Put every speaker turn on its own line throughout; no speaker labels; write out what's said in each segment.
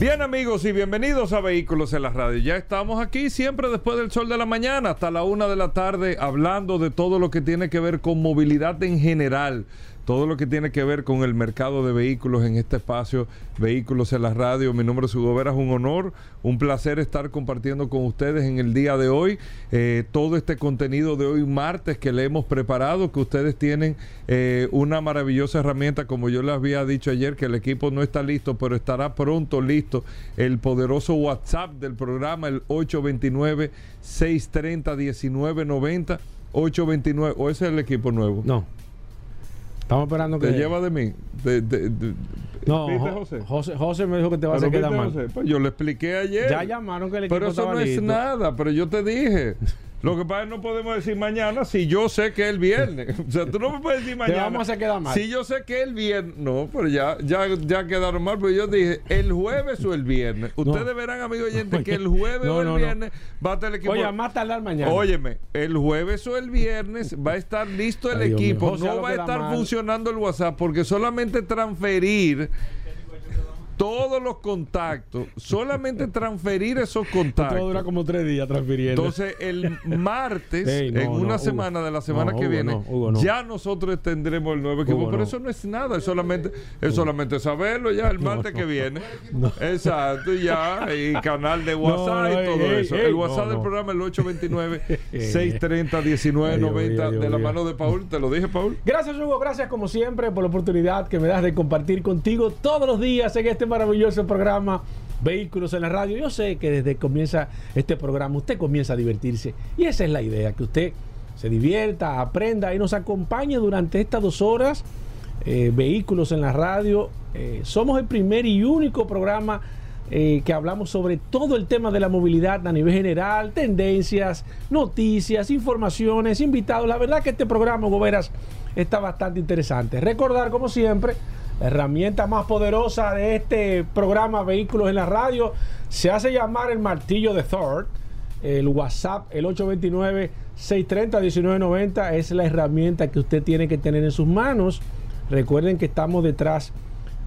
Bien amigos y bienvenidos a Vehículos en la Radio. Ya estamos aquí siempre después del sol de la mañana hasta la una de la tarde hablando de todo lo que tiene que ver con movilidad en general todo lo que tiene que ver con el mercado de vehículos en este espacio, Vehículos en la Radio. Mi nombre es Hugo Vera, es un honor, un placer estar compartiendo con ustedes en el día de hoy eh, todo este contenido de hoy martes que le hemos preparado, que ustedes tienen eh, una maravillosa herramienta, como yo les había dicho ayer, que el equipo no está listo, pero estará pronto listo el poderoso WhatsApp del programa, el 829 630 1990 829, o ese es el equipo nuevo.
No. Estamos esperando que.
Te lleva de mí.
no, José? José? me dijo que te va a hacer quedar mal.
Pues yo le expliqué ayer.
Ya llamaron que el equipo
Pero eso no es nada, pero yo te dije. Lo que pasa es que no podemos decir mañana si yo sé que es el viernes. O sea, tú no me puedes decir mañana.
Te vamos a quedar mal.
Si yo sé que es el viernes. No, pero ya, ya, ya quedaron mal. Pero yo dije, ¿el jueves o el viernes? Ustedes verán, amigos oyentes, que el jueves o el viernes va a estar el equipo.
Oye, más tardar mañana.
Óyeme, el jueves o el viernes va a estar listo el equipo. no va a estar funcionando el WhatsApp porque solamente transferir todos los contactos, solamente transferir esos contactos. Todo
dura como tres días transfiriendo.
Entonces, el martes, en una semana de la semana que viene, ya nosotros tendremos el nuevo equipo. Pero eso no es nada, es solamente, es solamente saberlo ya el martes que viene. Exacto, ya, y canal de WhatsApp y todo eso. el WhatsApp del programa es el 829-630-1990 de la mano de Paul. Te lo dije, Paul.
Gracias, Hugo. Gracias, como siempre, por la oportunidad que me das de compartir contigo todos los días en este maravilloso programa Vehículos en la Radio. Yo sé que desde que comienza este programa usted comienza a divertirse y esa es la idea, que usted se divierta, aprenda y nos acompañe durante estas dos horas. Eh, Vehículos en la Radio. Eh, somos el primer y único programa eh, que hablamos sobre todo el tema de la movilidad a nivel general, tendencias, noticias, informaciones, invitados. La verdad que este programa, Goberas, está bastante interesante. Recordar, como siempre, la herramienta más poderosa de este programa Vehículos en la Radio se hace llamar el martillo de Thor. El WhatsApp, el 829-630-1990, es la herramienta que usted tiene que tener en sus manos. Recuerden que estamos detrás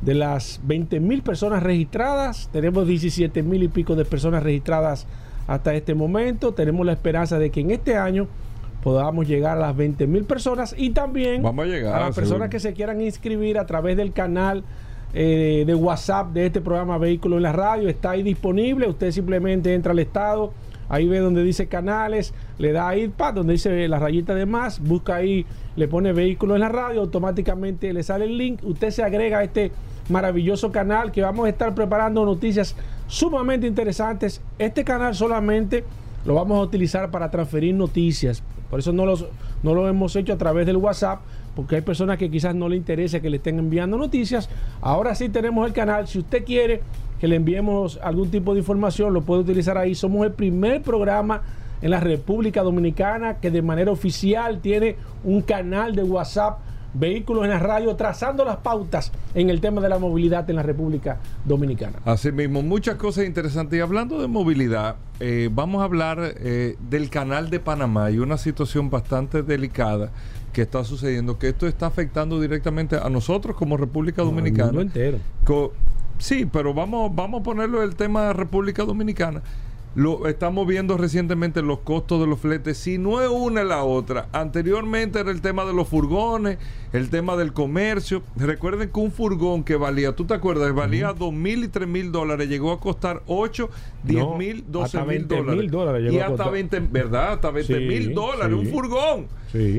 de las 20 mil personas registradas. Tenemos 17 mil y pico de personas registradas hasta este momento. Tenemos la esperanza de que en este año podamos llegar a las 20 mil personas y también
a, llegar,
a las personas que se quieran inscribir a través del canal eh, de WhatsApp de este programa Vehículo en la Radio. Está ahí disponible. Usted simplemente entra al estado, ahí ve donde dice canales, le da ahí, pa, donde dice la rayita de más, busca ahí, le pone Vehículo en la Radio, automáticamente le sale el link. Usted se agrega a este maravilloso canal que vamos a estar preparando noticias sumamente interesantes. Este canal solamente lo vamos a utilizar para transferir noticias, por eso no, los, no lo hemos hecho a través del WhatsApp, porque hay personas que quizás no le interesa que le estén enviando noticias. Ahora sí tenemos el canal. Si usted quiere que le enviemos algún tipo de información, lo puede utilizar ahí. Somos el primer programa en la República Dominicana que de manera oficial tiene un canal de WhatsApp vehículos en la radio, trazando las pautas en el tema de la movilidad en la República Dominicana.
Así mismo, muchas cosas interesantes. Y hablando de movilidad, eh, vamos a hablar eh, del canal de Panamá y una situación bastante delicada que está sucediendo, que esto está afectando directamente a nosotros como República Dominicana.
No, entero.
sí, pero vamos, vamos a ponerlo el tema de República Dominicana. Lo, estamos viendo recientemente los costos de los fletes. Si no es una es la otra. Anteriormente era el tema de los furgones, el tema del comercio. Recuerden que un furgón que valía, ¿tú te acuerdas? Valía dos mil y tres mil dólares. Llegó a costar 8, 10 mil, 12 mil dólares. y hasta 20, ¿verdad? Hasta 20 mil dólares. Un furgón.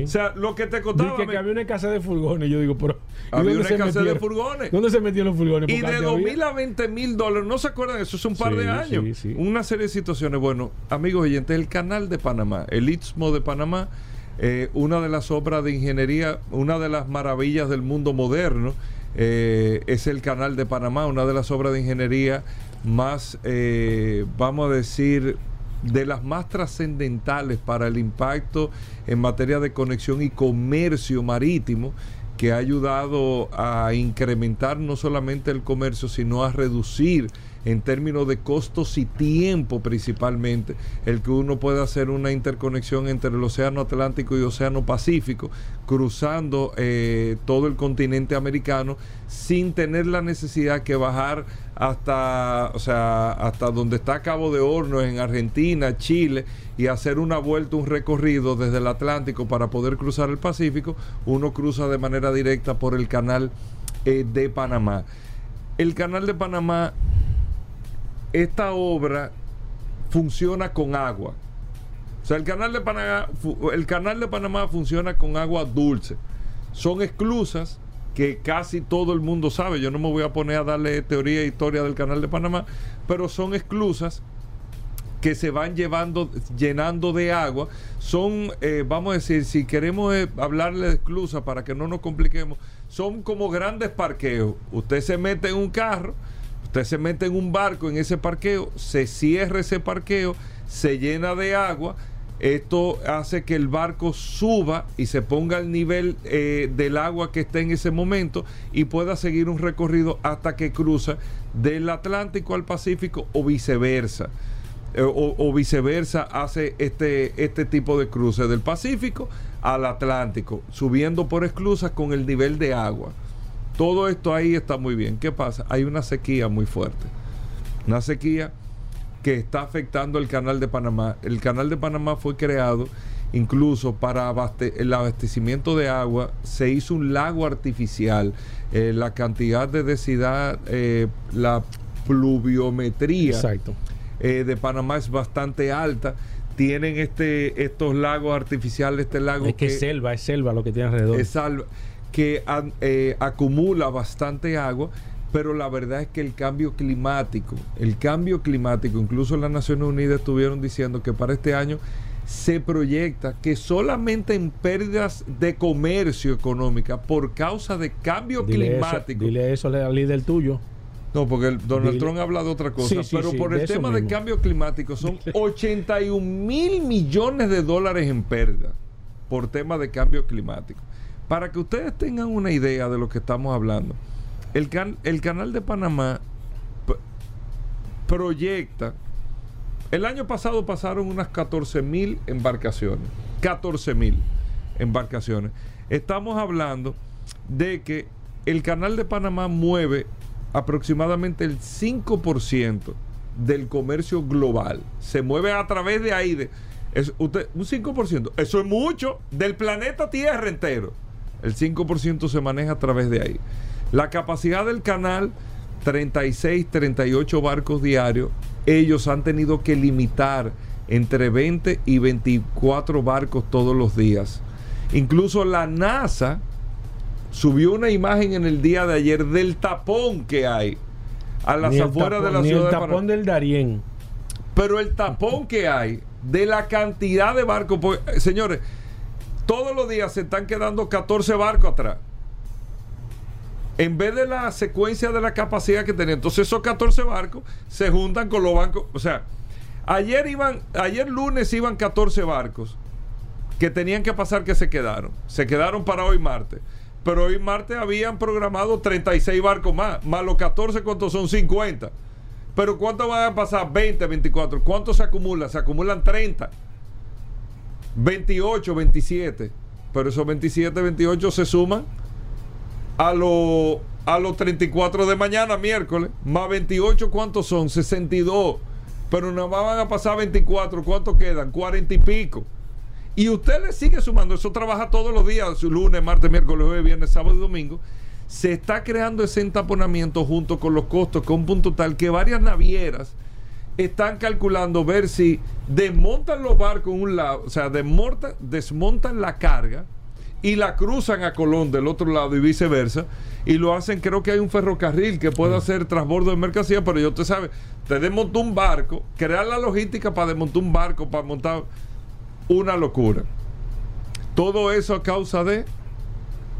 O sea, lo que te costaba.
que, había una escasez de furgones. Yo digo, pero.
Había una escasez de furgones.
¿Dónde se metieron los furgones?
Y de 2 mil a 20 mil dólares. ¿No se acuerdan? Eso es un par de años. Una serie de situaciones. Bueno, amigos oyentes, el canal de Panamá, el Istmo de Panamá, eh, una de las obras de ingeniería, una de las maravillas del mundo moderno. Eh, es el canal de Panamá, una de las obras de ingeniería más, eh, vamos a decir, de las más trascendentales para el impacto en materia de conexión y comercio marítimo que ha ayudado a incrementar no solamente el comercio, sino a reducir en términos de costos y tiempo principalmente, el que uno pueda hacer una interconexión entre el Océano Atlántico y Océano Pacífico, cruzando eh, todo el continente americano sin tener la necesidad que bajar hasta, o sea, hasta donde está Cabo de Hornos en Argentina, Chile, y hacer una vuelta, un recorrido desde el Atlántico para poder cruzar el Pacífico, uno cruza de manera directa por el canal eh, de Panamá. El canal de Panamá esta obra funciona con agua. O sea, el canal de Panamá, el canal de Panamá funciona con agua dulce. Son esclusas que casi todo el mundo sabe. Yo no me voy a poner a darle teoría e historia del canal de Panamá, pero son esclusas que se van llevando, llenando de agua. Son, eh, vamos a decir, si queremos eh, hablarle de esclusas para que no nos compliquemos, son como grandes parqueos. Usted se mete en un carro Usted se mete en un barco en ese parqueo, se cierra ese parqueo, se llena de agua. Esto hace que el barco suba y se ponga al nivel eh, del agua que está en ese momento y pueda seguir un recorrido hasta que cruza del Atlántico al Pacífico o viceversa. Eh, o, viceversa hace este, este tipo de cruce del Pacífico al Atlántico, subiendo por esclusas con el nivel de agua. Todo esto ahí está muy bien. ¿Qué pasa? Hay una sequía muy fuerte. Una sequía que está afectando el canal de Panamá. El canal de Panamá fue creado incluso para el abastecimiento de agua. Se hizo un lago artificial. Eh, la cantidad de densidad, eh, la pluviometría eh, de Panamá es bastante alta tienen este estos lagos artificiales, este lago
es que, es selva, es selva lo que tiene alrededor.
Es salva que eh, acumula bastante agua, pero la verdad es que el cambio climático, el cambio climático, incluso las Naciones Unidas estuvieron diciendo que para este año se proyecta que solamente en pérdidas de comercio económica por causa de cambio climático.
dile eso al líder tuyo.
No, porque el Donald Trump habla de otra cosa, pero por el tema de cambio climático son 81 mil millones de dólares en pérdida por tema de cambio climático. Para que ustedes tengan una idea de lo que estamos hablando, el, el canal de Panamá proyecta, el año pasado pasaron unas 14 mil embarcaciones, 14 mil embarcaciones. Estamos hablando de que el canal de Panamá mueve aproximadamente el 5% del comercio global. Se mueve a través de ahí. es usted, un 5%. Eso es mucho del planeta Tierra entero. El 5% se maneja a través de ahí. La capacidad del canal, 36, 38 barcos diarios. Ellos han tenido que limitar entre 20 y 24 barcos todos los días. Incluso la NASA subió una imagen en el día de ayer del tapón que hay a las afueras de la ciudad.
El tapón del Darién.
Pero el tapón que hay de la cantidad de barcos, pues, señores, todos los días se están quedando 14 barcos atrás. En vez de la secuencia de la capacidad que tenía. Entonces esos 14 barcos se juntan con los bancos. O sea, ayer iban, ayer lunes iban 14 barcos que tenían que pasar que se quedaron. Se quedaron para hoy martes. Pero hoy martes habían programado 36 barcos más. Más los 14, ¿cuántos son? 50. Pero ¿cuántos van a pasar? 20, 24. ¿Cuántos se acumulan? Se acumulan 30. 28, 27. Pero esos 27, 28 se suman a los a los 34 de mañana, miércoles. Más 28, ¿cuántos son? 62. Pero nada van a pasar 24. ¿Cuántos quedan? 40 y pico. Y usted le sigue sumando. Eso trabaja todos los días. Lunes, martes, miércoles, jueves, viernes, sábado y domingo. Se está creando ese entaponamiento junto con los costos, con un punto tal que varias navieras están calculando ver si desmontan los barcos en un lado, o sea, desmontan, la carga y la cruzan a Colón del otro lado y viceversa. Y lo hacen, creo que hay un ferrocarril que puede hacer transbordo de mercancía, pero yo te sabe, te desmontó un barco, crear la logística para desmontar un barco, para montar una locura. Todo eso a causa de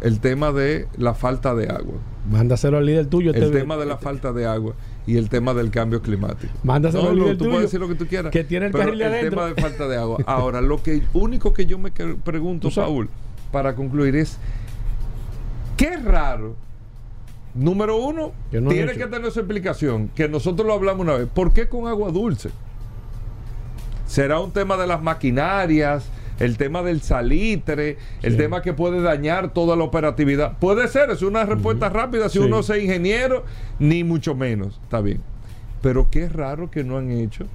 el tema de la falta de agua.
Mándaselo al líder tuyo.
El este tema de la falta de agua y el tema del cambio climático.
Mándaselo
no, no, tú
tuyo,
puedes decir lo que tú quieras.
que tiene el
pero
carril
el
adentro.
tema de falta de agua. Ahora, lo que único que yo me pregunto, Paul, para concluir es qué raro. Número uno,
no
tiene que tener su explicación, que nosotros lo hablamos una vez. ¿Por qué con agua dulce? ¿Será un tema de las maquinarias? El tema del salitre, el
Sí.
tema que puede dañar toda la operatividad. Puede ser, es una respuesta rápida si
Sí.
uno es ingeniero, ni mucho menos. Está bien. Pero qué raro que no han hecho.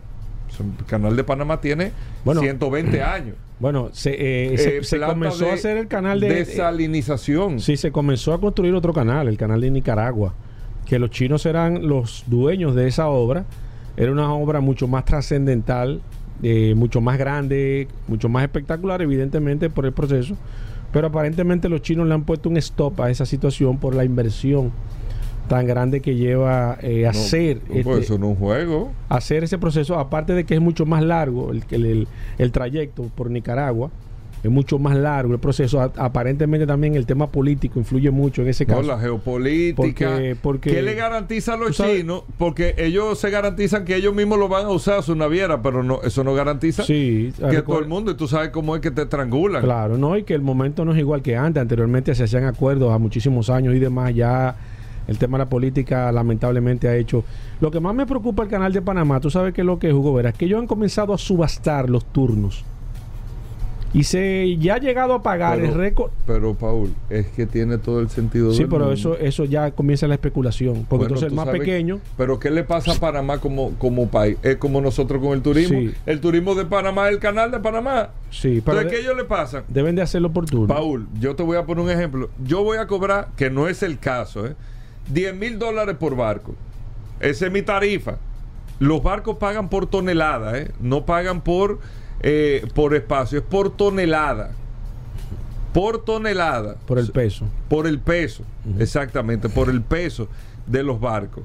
El canal de Panamá tiene
Bueno.
120 años.
Bueno, se, eh, se-
Eh,
se comenzó
de
a hacer el canal de...
desalinización.
Sí, se comenzó a construir otro canal, el canal de Nicaragua, que los chinos eran los dueños de esa obra. Era una obra mucho más trascendental, eh, mucho más grande, mucho más espectacular, evidentemente, por el proceso. Pero aparentemente los chinos le han puesto un stop a esa situación por la inversión tan grande que lleva eh,
No,
hacer,
no, pues
este-
eso no es un juego.
hacer ese proceso, aparte de que es mucho más largo el, el, el- el trayecto por Nicaragua, es mucho más largo el proceso. A- aparentemente también el tema político influye mucho en ese
No,
caso.
la geopolítica.
Porque- porque-
¿Qué le garantiza a los chinos? Porque ellos se garantizan que ellos mismos lo van a usar su naviera, pero no, eso no garantiza
Sí,
que todo el mundo, y tú sabes cómo es que te estrangulan.
Claro, no, y que el momento no es igual que antes. Anteriormente se hacían acuerdos a muchísimos años y demás. Ya el tema de la política lamentablemente ha hecho. Lo que más me preocupa el canal de Panamá, tú sabes que es lo que es, Hugo Vera, es que ellos han comenzado a subastar los turnos. Y se ya ha llegado a pagar el récord.
Pero, Paul, es que tiene todo el sentido
Sí,
del
pero
mundo.
eso, eso ya comienza la especulación. Porque
Bueno,
entonces el más
sabes-
pequeño.
Pero ¿qué le pasa a Panamá como, como país? Es como nosotros con el turismo.
Sí.
El turismo de Panamá es el canal de Panamá.
Sí, pero
Entonces,
de-
¿qué ellos le pasan?
deben de hacerlo por turno.
Paul, yo te voy a poner un ejemplo. Yo voy a cobrar, que no es el caso, ¿eh? 10 mil dólares por barco. Esa es mi tarifa. Los barcos pagan por tonelada, ¿eh? No pagan por, eh, por espacio, es por tonelada. Por tonelada.
por el peso.
Por el peso, exactamente, por el peso de los barcos.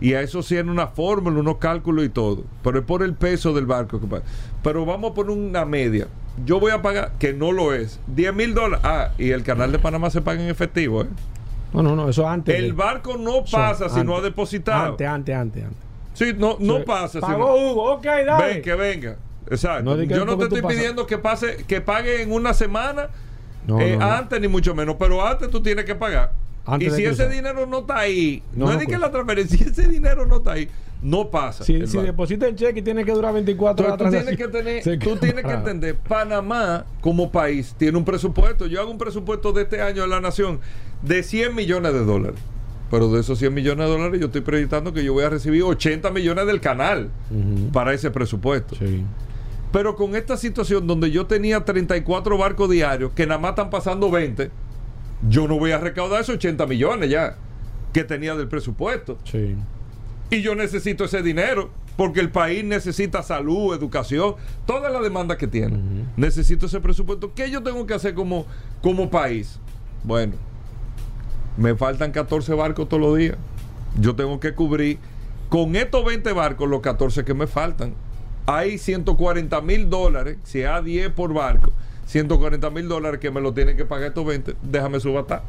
Y a eso sí en una fórmula, unos cálculos y todo. Pero es por el peso del barco que paga. Pero vamos a poner una media. Yo voy a pagar, que no lo es, 10 mil dólares. Ah, y el canal de Panamá se paga en efectivo. ¿eh?
No, no, no, eso antes.
El
de-
barco no
eso
pasa si no ha depositado.
Antes, antes, antes. antes.
Sí, no, no pasa. si
Pagó
no-
Hugo, ok, dale.
Ven, que venga. Exacto.
No
Yo no te estoy pidiendo que pase, que pague en una semana
No,
eh, antes ni mucho menos, pero antes tú tienes que pagar.
Antes
y si ese dinero no está ahí, no, es
no
de que la transferencia, si ese dinero no está ahí, no pasa.
Si,
el
si
banco.
deposita el cheque y tiene que durar 24 horas.
Tú tienes que tener, tú tienes entender, Panamá como país tiene un presupuesto. Yo hago un presupuesto de este año de la nación de 100 millones de dólares. Pero de esos 100 millones de dólares yo estoy proyectando que yo voy a recibir 80 millones del canal para ese presupuesto.
Sí.
Pero con esta situación donde yo tenía 34 barcos diarios que nada más están pasando 20, yo no voy a recaudar esos 80 millones ya que tenía del presupuesto.
Sí.
Y yo necesito ese dinero porque el país necesita salud, educación, toda la demanda que tiene. Necesito ese presupuesto. ¿Qué yo tengo que hacer como, como país? Bueno, me faltan 14 barcos todos los días. Yo tengo que cubrir con estos 20 barcos los 14 que me faltan. Hay 140 mil dólares, si a 10 por barco, 140 mil dólares que me lo tienen que pagar estos 20. Déjame subastar.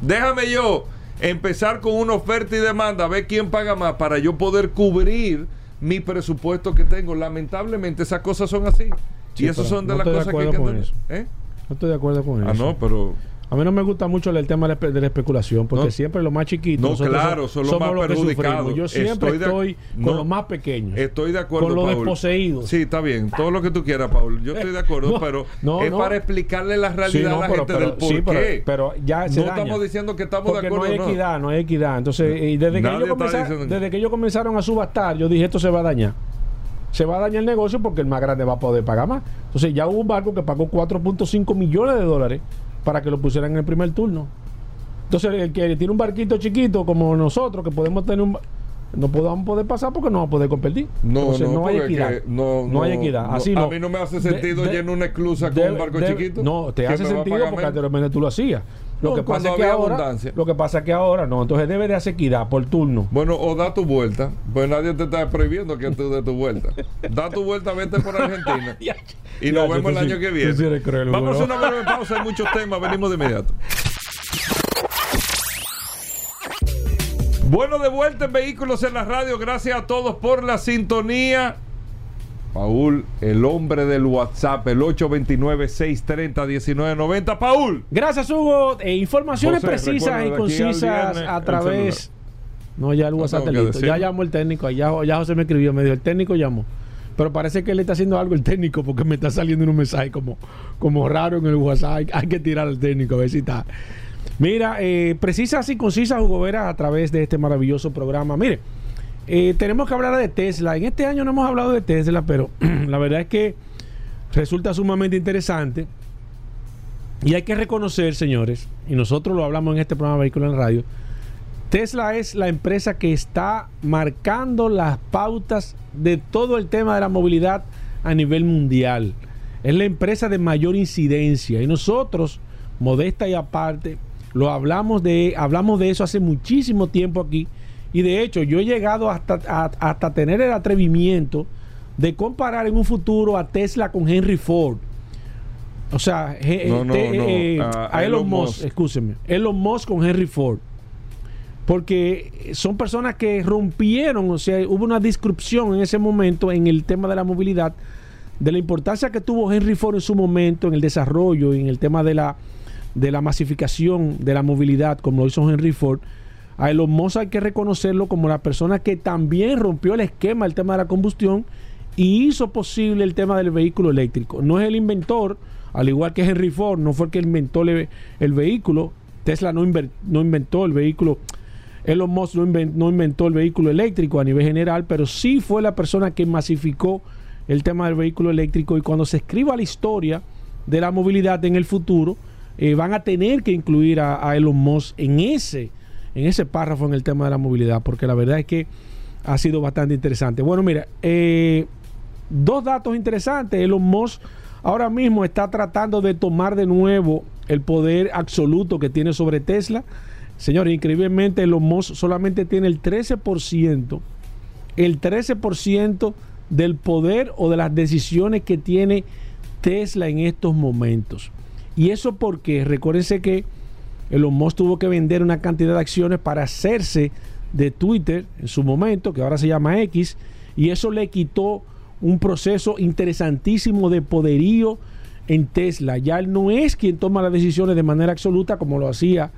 Déjame yo empezar con una oferta y demanda, a ver quién paga más para yo poder cubrir mi presupuesto que tengo. Lamentablemente esas cosas son así.
Sí,
y esas son de
no
las
de
cosas que hay que entender. ¿Eh?
No estoy de acuerdo con
Ah,
eso.
no, pero
A mí no me gusta mucho el tema de la, especulación, porque
No.
siempre los más chiquitos
No, claro, son los
somos
más
los
perjudicados.
Yo siempre
Estoy de-
estoy con
no.
los más pequeños.
estoy de acuerdo.
Con los
Paul.
desposeídos.
Sí, está bien. Todo lo que tú quieras, Paul. Yo estoy de acuerdo, pero es para explicarle la realidad a la
pero-
gente
pero-
del por
sí,
qué.
pero ya se
no
daña.
estamos diciendo que estamos
Porque
de acuerdo
no hay equidad, no hay equidad. Entonces, y desde que, ellos comenzaron, desde que ellos comenzaron a subastar, yo dije, esto se va a dañar. Se va a dañar el negocio porque el más grande va a poder pagar más. Entonces, ya hubo un barco que pagó 4.5 millones de dólares para que lo pusieran en el primer turno. Entonces, el que tiene un barquito chiquito como nosotros, que podemos tener un... No podamos poder pasar porque no vamos a poder competir.
No,
Entonces,
no,
hay
porque
equidad.
que no,
no, hay equidad. Así no.
A mí no me hace sentido
de-
llenar una esclusa con un barco chiquito.
No, te hace sentido porque anteriormente tú lo hacías. Lo
No,
que pasa es que
había
ahora,
abundancia.
lo que pasa es que ahora no, entonces debe de hacer equidad por turno.
Bueno, o da tu vuelta, pues nadie te está prohibiendo que tú des tu vuelta. Da tu vuelta, vete por Argentina. y nos vemos el
sí-
año que viene. Vamos a una breve pausa, hay muchos temas, venimos de inmediato. Bueno, de vuelta en Vehículos en la Radio. Gracias a todos por la sintonía. Paul, el hombre del WhatsApp, el 829-630-1990. Paul.
Gracias, Hugo. Eh, informaciones
José,
precisas y concisas
viernes,
a través. No, ya el WhatsApp
que
listo. Ya llamó el técnico. Ya, ya José me escribió. Me dijo, el técnico llamó. Pero parece que él está haciendo algo el técnico porque me está saliendo un mensaje como, como raro en el WhatsApp. Hay, hay que tirar al técnico a ver si está. Mira, eh, precisas y concisas, Hugo Vera, a través de este maravilloso programa. Mire, eh, tenemos que hablar de Tesla. En este año no hemos hablado de Tesla, pero la verdad es que resulta sumamente interesante. Y hay que reconocer, señores, y nosotros lo hablamos en este programa Vehículo en Radio, Tesla es la empresa que está marcando las pautas de todo el tema de la movilidad a nivel mundial. Es la empresa de mayor incidencia y nosotros, modesta y aparte, lo hablamos de hablamos de eso hace muchísimo tiempo aquí y de hecho yo he llegado hasta a- hasta tener el atrevimiento de comparar en un futuro a Tesla con Henry Ford. O sea, je-
No, no,
te-
no,
eh,
a-
a Elon Musk. escúcheme, Elon Musk con Henry Ford. Porque son personas que rompieron, o sea, hubo una disrupción en ese momento en el tema de la movilidad, de la importancia que tuvo Henry Ford en su momento en el desarrollo, en el tema de la, de la masificación de la movilidad, como lo hizo Henry Ford. A Elon Musk hay que reconocerlo como la persona que también rompió el esquema del tema de la combustión y hizo posible el tema del vehículo eléctrico. No es el inventor, al igual que Henry Ford, no fue el que inventó el, vehículo. Tesla no, inventó el vehículo. Elon Musk no inventó el vehículo eléctrico a nivel general, pero sí fue la persona que masificó el tema del vehículo eléctrico. Y cuando se escriba la historia de la movilidad en el futuro, eh, van a tener que incluir a, a Elon Musk en ese, en ese párrafo en el tema de la movilidad, porque la verdad es que ha sido bastante interesante. Bueno, mira, eh, dos datos interesantes. Elon Musk ahora mismo está tratando de tomar de nuevo el poder absoluto que tiene sobre Tesla. Señores, increíblemente Elon Musk solamente tiene el 13%, el 13% del poder o de las decisiones que tiene Tesla en estos momentos. Y eso porque, recuérdense que Elon Musk tuvo que vender una cantidad de acciones para hacerse de Twitter en su momento, que ahora se llama X, y eso le quitó un proceso interesantísimo de poderío en Tesla. Ya él no es quien toma las decisiones de manera absoluta como lo hacía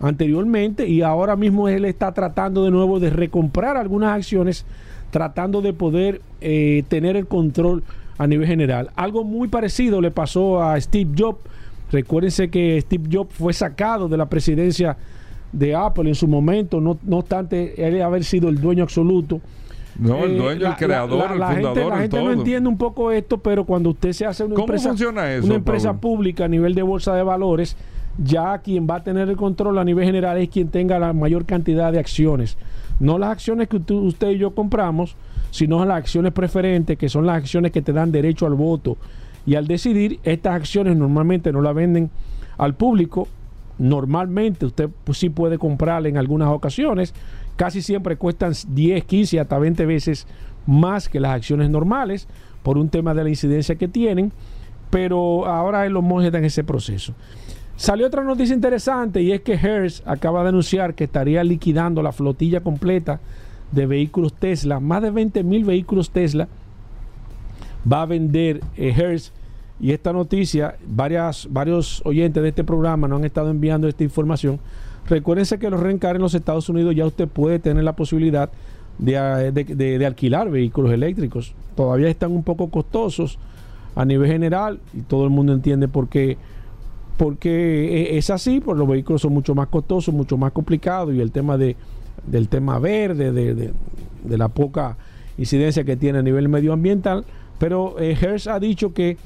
anteriormente y ahora mismo él está tratando de nuevo de recomprar algunas acciones, tratando de poder eh, tener el control a nivel general. Algo muy parecido le pasó a Steve Jobs. Recuérdense que Steve Jobs fue sacado de la presidencia de Apple en su momento, no, no obstante él haber sido el dueño absoluto.
No, el
Eh,
dueño,
la-
el creador,
la- la- la
el fundador,
gente, la
el
gente no entiende un poco esto, pero cuando usted se hace una
¿Cómo
empresa,
funciona eso,
una empresa pública a nivel de bolsa de valores, ya quien va a tener el control a nivel general es quien tenga la mayor cantidad de acciones. No las acciones que usted y yo compramos, sino las acciones preferentes, que son las acciones que te dan derecho al voto. Y al decidir, estas acciones normalmente no las venden al público. Normalmente usted pues, sí puede comprarla en algunas ocasiones. Casi siempre cuestan 10, 15, hasta 20 veces más que las acciones normales por un tema de la incidencia que tienen. Pero ahora los monjes están en ese proceso. Salió otra noticia interesante y es que Hertz acaba de anunciar que estaría liquidando la flotilla completa de vehículos Tesla, más de 20 mil vehículos Tesla va a vender eh, Hertz. Y esta noticia, varias, varios oyentes de este programa nos han estado enviando esta información. Recuérdense que los rencar en los Estados Unidos ya usted puede tener la posibilidad de, de- alquilar vehículos eléctricos. Todavía están un poco costosos a nivel general y todo el mundo entiende por qué porque es así, pues los vehículos son mucho más costosos, mucho más complicados y el tema de, del tema verde, de, de- de la poca incidencia que tiene a nivel medioambiental, pero eh, Hertz ha dicho que,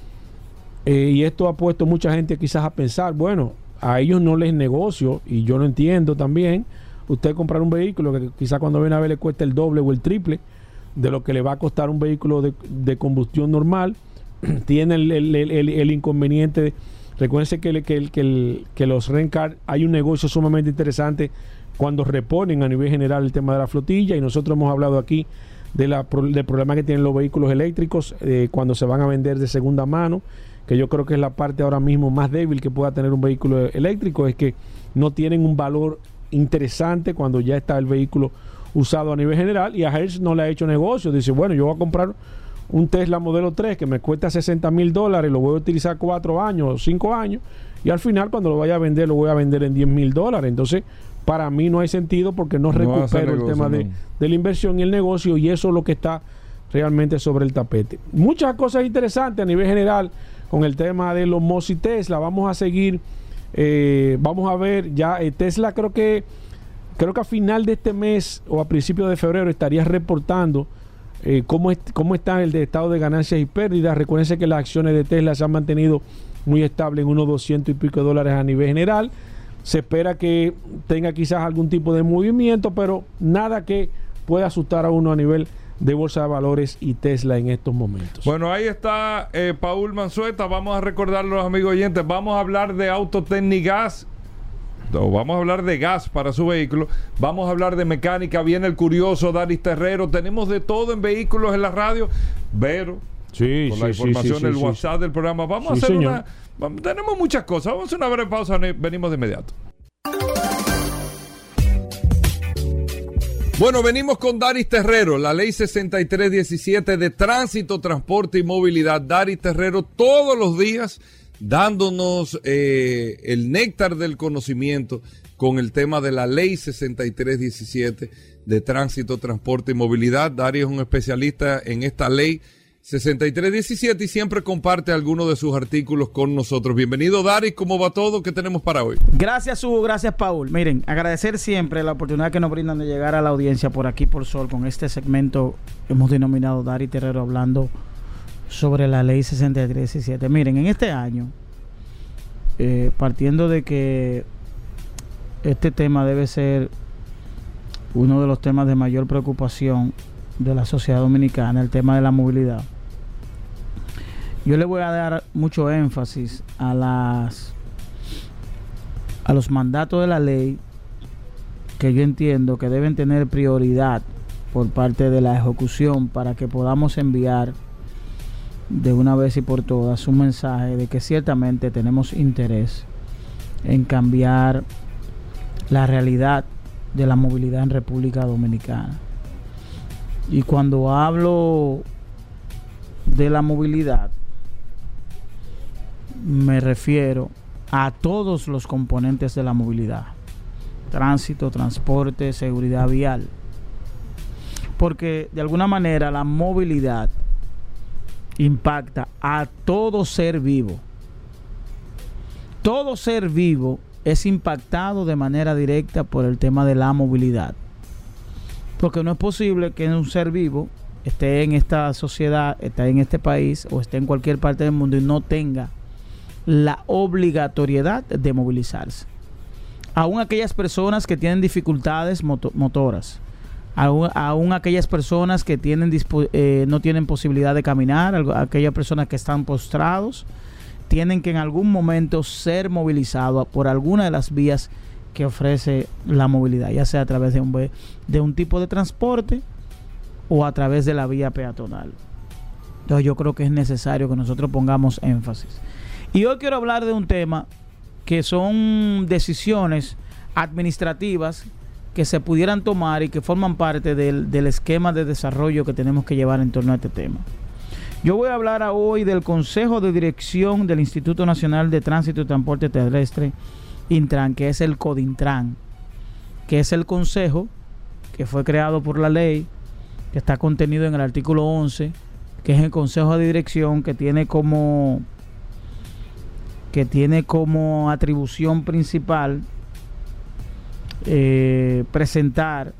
eh, y esto ha puesto mucha gente quizás a pensar, bueno, a ellos no les negocio, y yo no entiendo también, usted comprar un vehículo que quizás cuando viene a ver le cuesta el doble o el triple de lo que le va a costar un vehículo de, de combustión normal, tiene el, inconveniente. Recuérdense que, que los Rencar hay un negocio sumamente interesante cuando reponen a nivel general el tema de la flotilla y nosotros hemos hablado aquí de la, del problema que tienen los vehículos eléctricos eh, cuando se van a vender de segunda mano, que yo creo que es la parte ahora mismo más débil que pueda tener un vehículo eléctrico, es que no tienen un valor interesante cuando ya está el vehículo usado a nivel general y a Hertz no le ha hecho negocio. Dice, bueno, yo voy a comprar un Tesla modelo 3 que me cuesta 60 mil dólares, lo voy a utilizar cuatro años o cinco años y al final cuando lo vaya a vender lo voy a vender en 10 mil dólares. Entonces, para mí no hay sentido porque no,
No
recupero el tema de,
no.
de la inversión y el negocio y eso es lo que está realmente sobre el tapete. Muchas cosas interesantes a nivel general con el tema de los MOS y Tesla. Vamos a seguir, eh, vamos a ver ya eh, Tesla creo que creo que a final de este mes o a principios de febrero estaría reportando eh, cómo, es- cómo está el de estado de ganancias y pérdidas. Recuérdense que las acciones de Tesla se han mantenido muy estables en unos 200 y pico de dólares a nivel general. Se espera que tenga quizás algún tipo de movimiento, pero nada que pueda asustar a uno a nivel de bolsa de valores y Tesla en estos momentos.
Bueno, ahí está eh, Paul Manzueta. Vamos a recordarle a los amigos oyentes. Vamos a hablar de Autotecnigas. No, vamos a hablar de gas para su vehículo. Vamos a hablar de mecánica. Viene el curioso Daris Terrero. Tenemos de todo en vehículos en la radio. Vero,
sí,
con la información del WhatsApp del programa. Vamos
Sí,
a hacer
señor.
una. Tenemos muchas cosas. Vamos a hacer una breve pausa. Venimos de inmediato. Bueno, venimos con Daris Terrero, la ley 6317 de tránsito, transporte y movilidad. Daris Terrero todos los días dándonos eh, el néctar del conocimiento con el tema de la ley 6317 de tránsito, transporte y movilidad. Daris es un especialista en esta ley 6317 y siempre comparte algunos de sus artículos con nosotros. Bienvenido Daris, ¿cómo va todo? ¿Qué tenemos para hoy?
Gracias, Hugo. Gracias, Paul. Miren, agradecer siempre la oportunidad que nos brindan de llegar a la audiencia por aquí, por Sol, con este segmento hemos denominado Dari Terrero hablando sobre la ley 6317. Miren, en este año, eh, partiendo de que este tema debe ser uno de los temas de mayor preocupación de la sociedad dominicana, el tema de la movilidad. Yo le voy a dar mucho énfasis a las a los mandatos de la ley que yo entiendo que deben tener prioridad por parte de la ejecución para que podamos enviar de una vez y por todas un mensaje de que ciertamente tenemos interés en cambiar la realidad de la movilidad en República Dominicana. Y cuando hablo de la movilidad, me refiero a todos los componentes de la movilidad. Tránsito, transporte, seguridad vial. Porque de alguna manera la movilidad impacta a todo ser vivo. Todo ser vivo es impactado de manera directa por el tema de la movilidad. Porque no es posible que un ser vivo esté en esta sociedad, esté en este país o esté en cualquier parte del mundo y no tenga la obligatoriedad de movilizarse. Aún aquellas personas que tienen dificultades moto- motoras, aún, aquellas personas que eh, no tienen posibilidad de caminar, aquellas personas que están postrados, tienen que en algún momento ser movilizados por alguna de las vías que ofrece la movilidad, ya sea a través de un, de un tipo de transporte o a través de la vía peatonal. Entonces yo creo que es necesario que nosotros pongamos énfasis. Y hoy quiero hablar de un tema que son decisiones administrativas que se pudieran tomar y que forman parte del, del esquema de desarrollo que tenemos que llevar en torno a este tema. Yo voy a hablar hoy del Consejo de Dirección del Instituto Nacional de Tránsito y Transporte Terrestre, Intran, que es el CODINTRAN, que es el consejo que fue creado por la ley, que está contenido en el artículo 11, que es el Consejo de Dirección que tiene como que tiene como atribución principal eh, presentar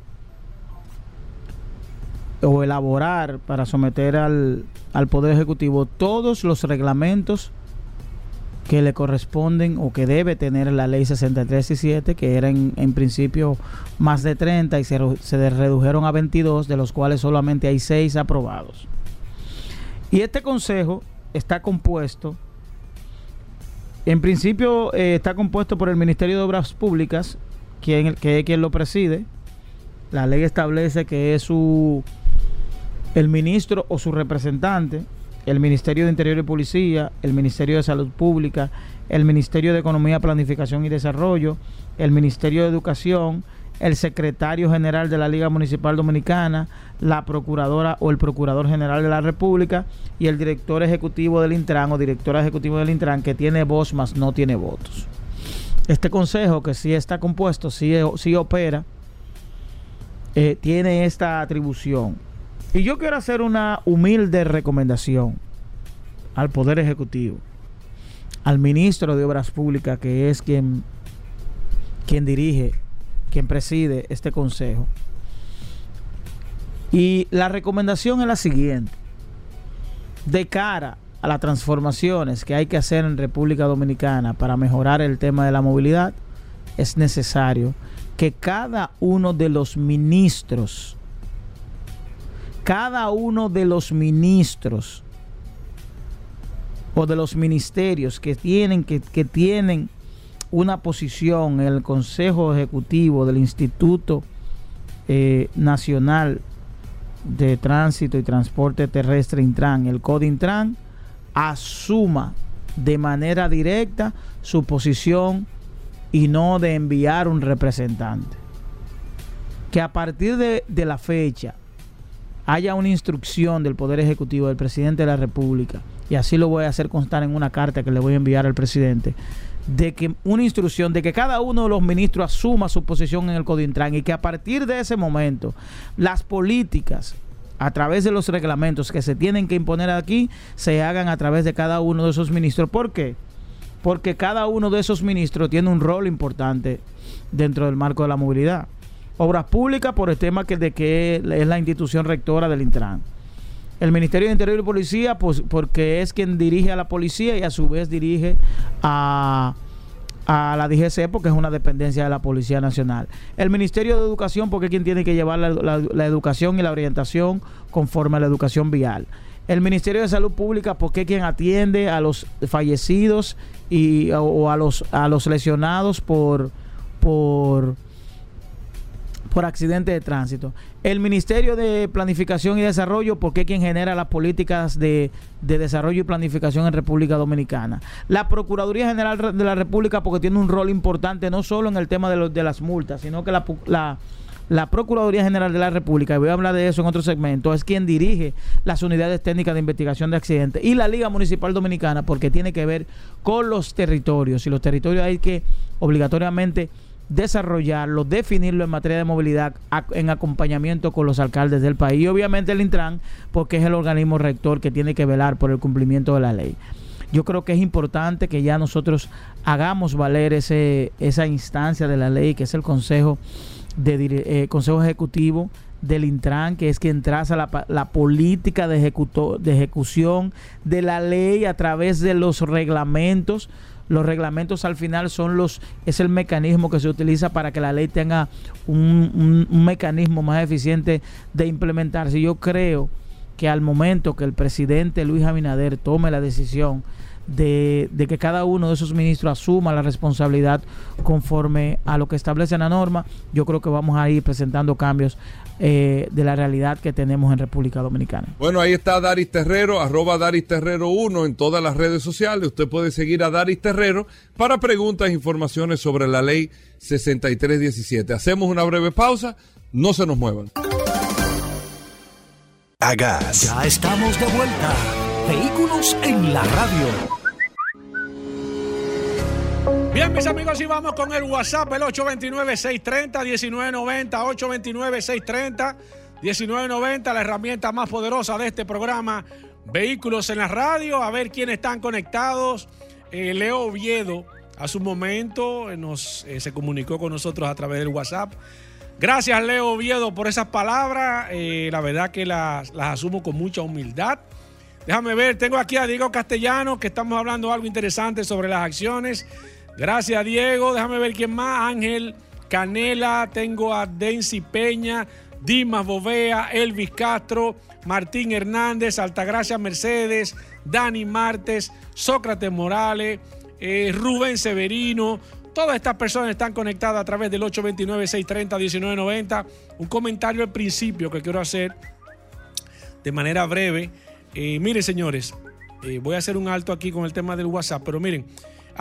o elaborar para someter al, al Poder Ejecutivo todos los reglamentos que le corresponden o que debe tener la ley 6317, que eran en principio más de 30 y se, se redujeron a 22, de los cuales solamente hay 6 aprobados. Y este consejo está compuesto, en principio eh, está compuesto por el Ministerio de Obras Públicas, quien, que es quien lo preside. La ley establece que es su el ministro o su representante el Ministerio de Interior y Policía, el Ministerio de Salud Pública, el Ministerio de Economía, Planificación y Desarrollo, el Ministerio de Educación, el secretario general de la Liga Municipal Dominicana, la procuradora o el procurador general de la República y el director ejecutivo del Intran o directora ejecutivo del Intran que tiene voz más no tiene votos. Este consejo que sí está compuesto, sí, sí opera, eh, tiene esta atribución. Y yo quiero hacer una humilde recomendación al Poder Ejecutivo, al ministro de Obras Públicas, que es quien, quien dirige quien preside este consejo. Y la recomendación es la siguiente. De cara a las transformaciones que hay que hacer en República Dominicana para mejorar el tema de la movilidad, es necesario que cada uno de los ministros, cada uno de los ministros o de los ministerios que tienen, que, que tienen una posición en el Consejo Ejecutivo del Instituto eh, Nacional de Tránsito y Transporte Terrestre Intran, el CODINTRAN, asuma de manera directa su posición y no de enviar un representante. Que a partir de, de la fecha haya una instrucción del Poder Ejecutivo del Presidente de la República, y así lo voy a hacer constar en una carta que le voy a enviar al presidente, de que una instrucción de que cada uno de los ministros asuma su posición en el Codintran y que a partir de ese momento las políticas a través de los reglamentos que se tienen que imponer aquí se hagan a través de cada uno de esos ministros. ¿Por qué? Porque cada uno de esos ministros tiene un rol importante dentro del marco de la movilidad. Obras públicas por el tema que de que es la institución rectora del Intran el Ministerio de Interior y Policía, pues porque es quien dirige a la policía y a su vez dirige a, a la DGC porque es una dependencia de la Policía Nacional. El Ministerio de Educación porque es quien tiene que llevar la, educación y la orientación conforme a la educación vial. El Ministerio de Salud Pública porque es quien atiende a los fallecidos y, o, a, los, a los lesionados por, por por accidente de tránsito. El Ministerio de Planificación y Desarrollo, porque es quien genera las políticas de, desarrollo y planificación en República Dominicana. La Procuraduría General de la República, porque tiene un rol importante no solo en el tema de, los, de las multas, sino que la, la Procuraduría General de la República, y voy a hablar de eso en otro segmento, es quien dirige las unidades técnicas de investigación de accidentes. Y la Liga Municipal Dominicana, porque tiene que ver con los territorios. Y los territorios hay que obligatoriamente desarrollarlo, definirlo en materia de movilidad en acompañamiento con los alcaldes del país y obviamente el Intran porque es el organismo rector que tiene que velar por el cumplimiento de la ley. Yo creo que es importante que ya nosotros hagamos valer ese, esa instancia de la ley que es el Consejo, de, eh, consejo Ejecutivo del Intran, que es quien traza la, la política de, de ejecución de la ley a través de los reglamentos los reglamentos al final son los es el mecanismo que se utiliza para que la ley tenga un, mecanismo más eficiente de implementarse. Yo creo que al momento que el presidente Luis Abinader tome la decisión de, de, que cada uno de esos ministros asuma la responsabilidad conforme a lo que establece la norma, yo creo que vamos a ir presentando cambios eh, de la realidad que tenemos en República Dominicana.
Bueno, ahí está Daris Terrero, arroba Daris Terrero 1 en todas las redes sociales. Usted puede seguir a Daris Terrero para preguntas e informaciones sobre la ley 6317. Hacemos una breve pausa, no se nos muevan.
Agas. Ya estamos de vuelta. Vehículos en la radio. Bien, mis amigos, y vamos con el WhatsApp, el 829-630-1990, 829-630-1990, la herramienta más poderosa de este programa, Vehículos en la Radio, a ver quiénes están conectados. Eh, Leo Oviedo, a su momento, eh, nos, eh, se comunicó con nosotros a través del WhatsApp. Gracias, Leo Oviedo, por esas palabras. la verdad que las, las asumo con mucha humildad. Déjame ver, tengo aquí a Diego Castellano, que estamos hablando algo interesante sobre las acciones Gracias, Diego. Déjame ver quién más. Ángel Canela. Tengo a Densi Peña, Dimas Bovea, Elvis Castro, Martín Hernández, Altagracia Mercedes, Dani Martes, Sócrates Morales, eh, Rubén Severino. Todas estas personas están conectadas a través del 829-630-1990. Un comentario al principio que quiero hacer de manera breve. Eh, miren, señores, eh, voy a hacer un alto aquí con el tema del WhatsApp, pero miren,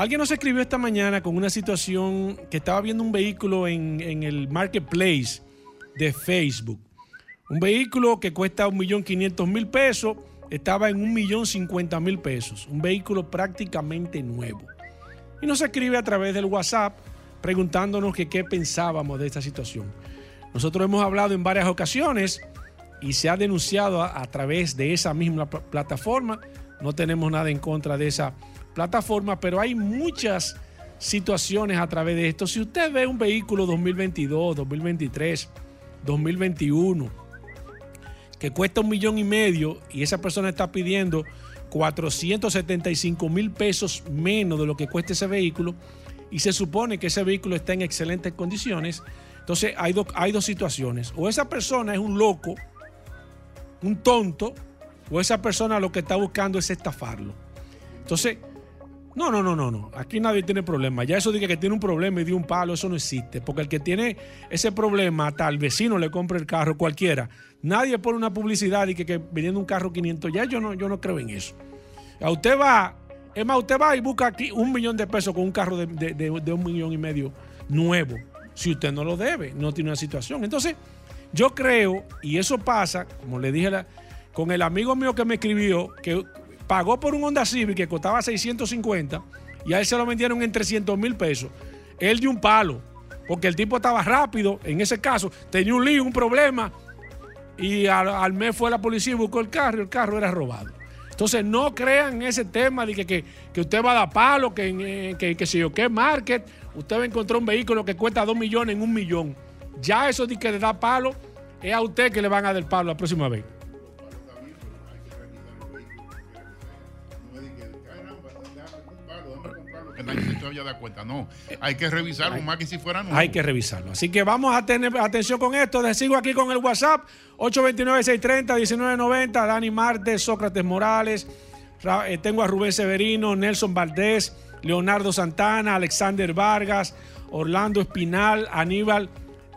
alguien nos escribió esta mañana con una situación que estaba viendo un vehículo en, el marketplace de Facebook. Un vehículo que cuesta 1.500.000 pesos, estaba en 1.050.000 pesos. Un vehículo prácticamente nuevo. Y nos escribe a través del WhatsApp preguntándonos qué pensábamos de esta situación. Nosotros hemos hablado en varias ocasiones y se ha denunciado a, través de esa misma pl- plataforma. No tenemos nada en contra de esa plataforma, pero hay muchas situaciones a través de esto. Si usted ve un vehículo 2022, 2023, 2021, que cuesta un millón y medio y esa persona está pidiendo 475 mil pesos menos de lo que cuesta ese vehículo y se supone que ese vehículo está en excelentes condiciones, entonces hay, do- hay dos situaciones. O esa persona es un loco, un tonto, o esa persona lo que está buscando es estafarlo. Entonces, no, no, no, no, no. Aquí nadie tiene problema. Ya eso de que tiene un problema y de un palo, eso no existe. Porque el que tiene ese problema, hasta al vecino le compra el carro, cualquiera. Nadie pone una publicidad y que, que vendiendo un carro 500. Ya yo no, yo no creo en eso. A usted va, es más, usted va y busca aquí un millón de pesos con un carro de, un millón y medio nuevo. Si usted no lo debe, no tiene una situación. Entonces, yo creo, y eso pasa, como le dije con el amigo mío que me escribió, que pagó por un Honda Civic que costaba 650 y a él se lo vendieron en 300 mil pesos. Él dio un palo, porque el tipo estaba rápido, en ese caso, tenía un lío, un problema, y al, mes fue la policía y buscó el carro y el carro era robado. Entonces no crean en ese tema de que, que, usted va a dar palo, que, eh, que, que si yo qué market, usted va a encontrar un vehículo que cuesta 2 millones en un millón. Ya eso de que le da palo, es a usted que le van a dar palo la próxima vez.
Nadie se cuenta, no. Hay que revisarlo más que si fuera nuevo.
Hay que revisarlo. Así que vamos a tener atención con esto. Les sigo aquí con el WhatsApp 829-630-1990. Dani Martes, Sócrates Morales. Ra- eh, tengo a Rubén Severino, Nelson Valdés, Leonardo Santana, Alexander Vargas, Orlando Espinal, Aníbal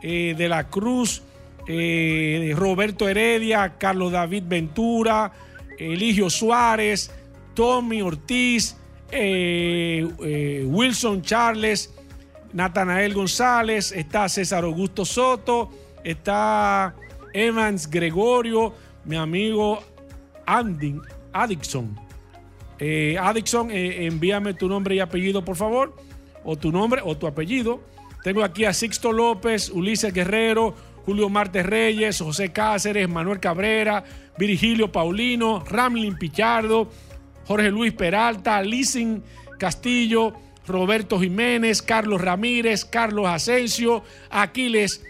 eh, de la Cruz, eh, Roberto Heredia, Carlos David Ventura, Eligio Suárez, Tommy Ortiz, eh, eh, Wilson Charles, Natanael González, está César Augusto Soto, está Evans Gregorio, mi amigo Andy Addison. Eh, Addison, envíame tu nombre y apellido, por favor, o tu nombre o tu apellido. Tengo aquí a Sixto López, Ulises Guerrero, Julio Martes Reyes, José Cáceres, Manuel Cabrera, Virgilio Paulino, Ramlin Pichardo, Jorge Luis Peralta, Lizin Castillo, Roberto Jiménez, Carlos Ramírez, Carlos Asensio, Aquiles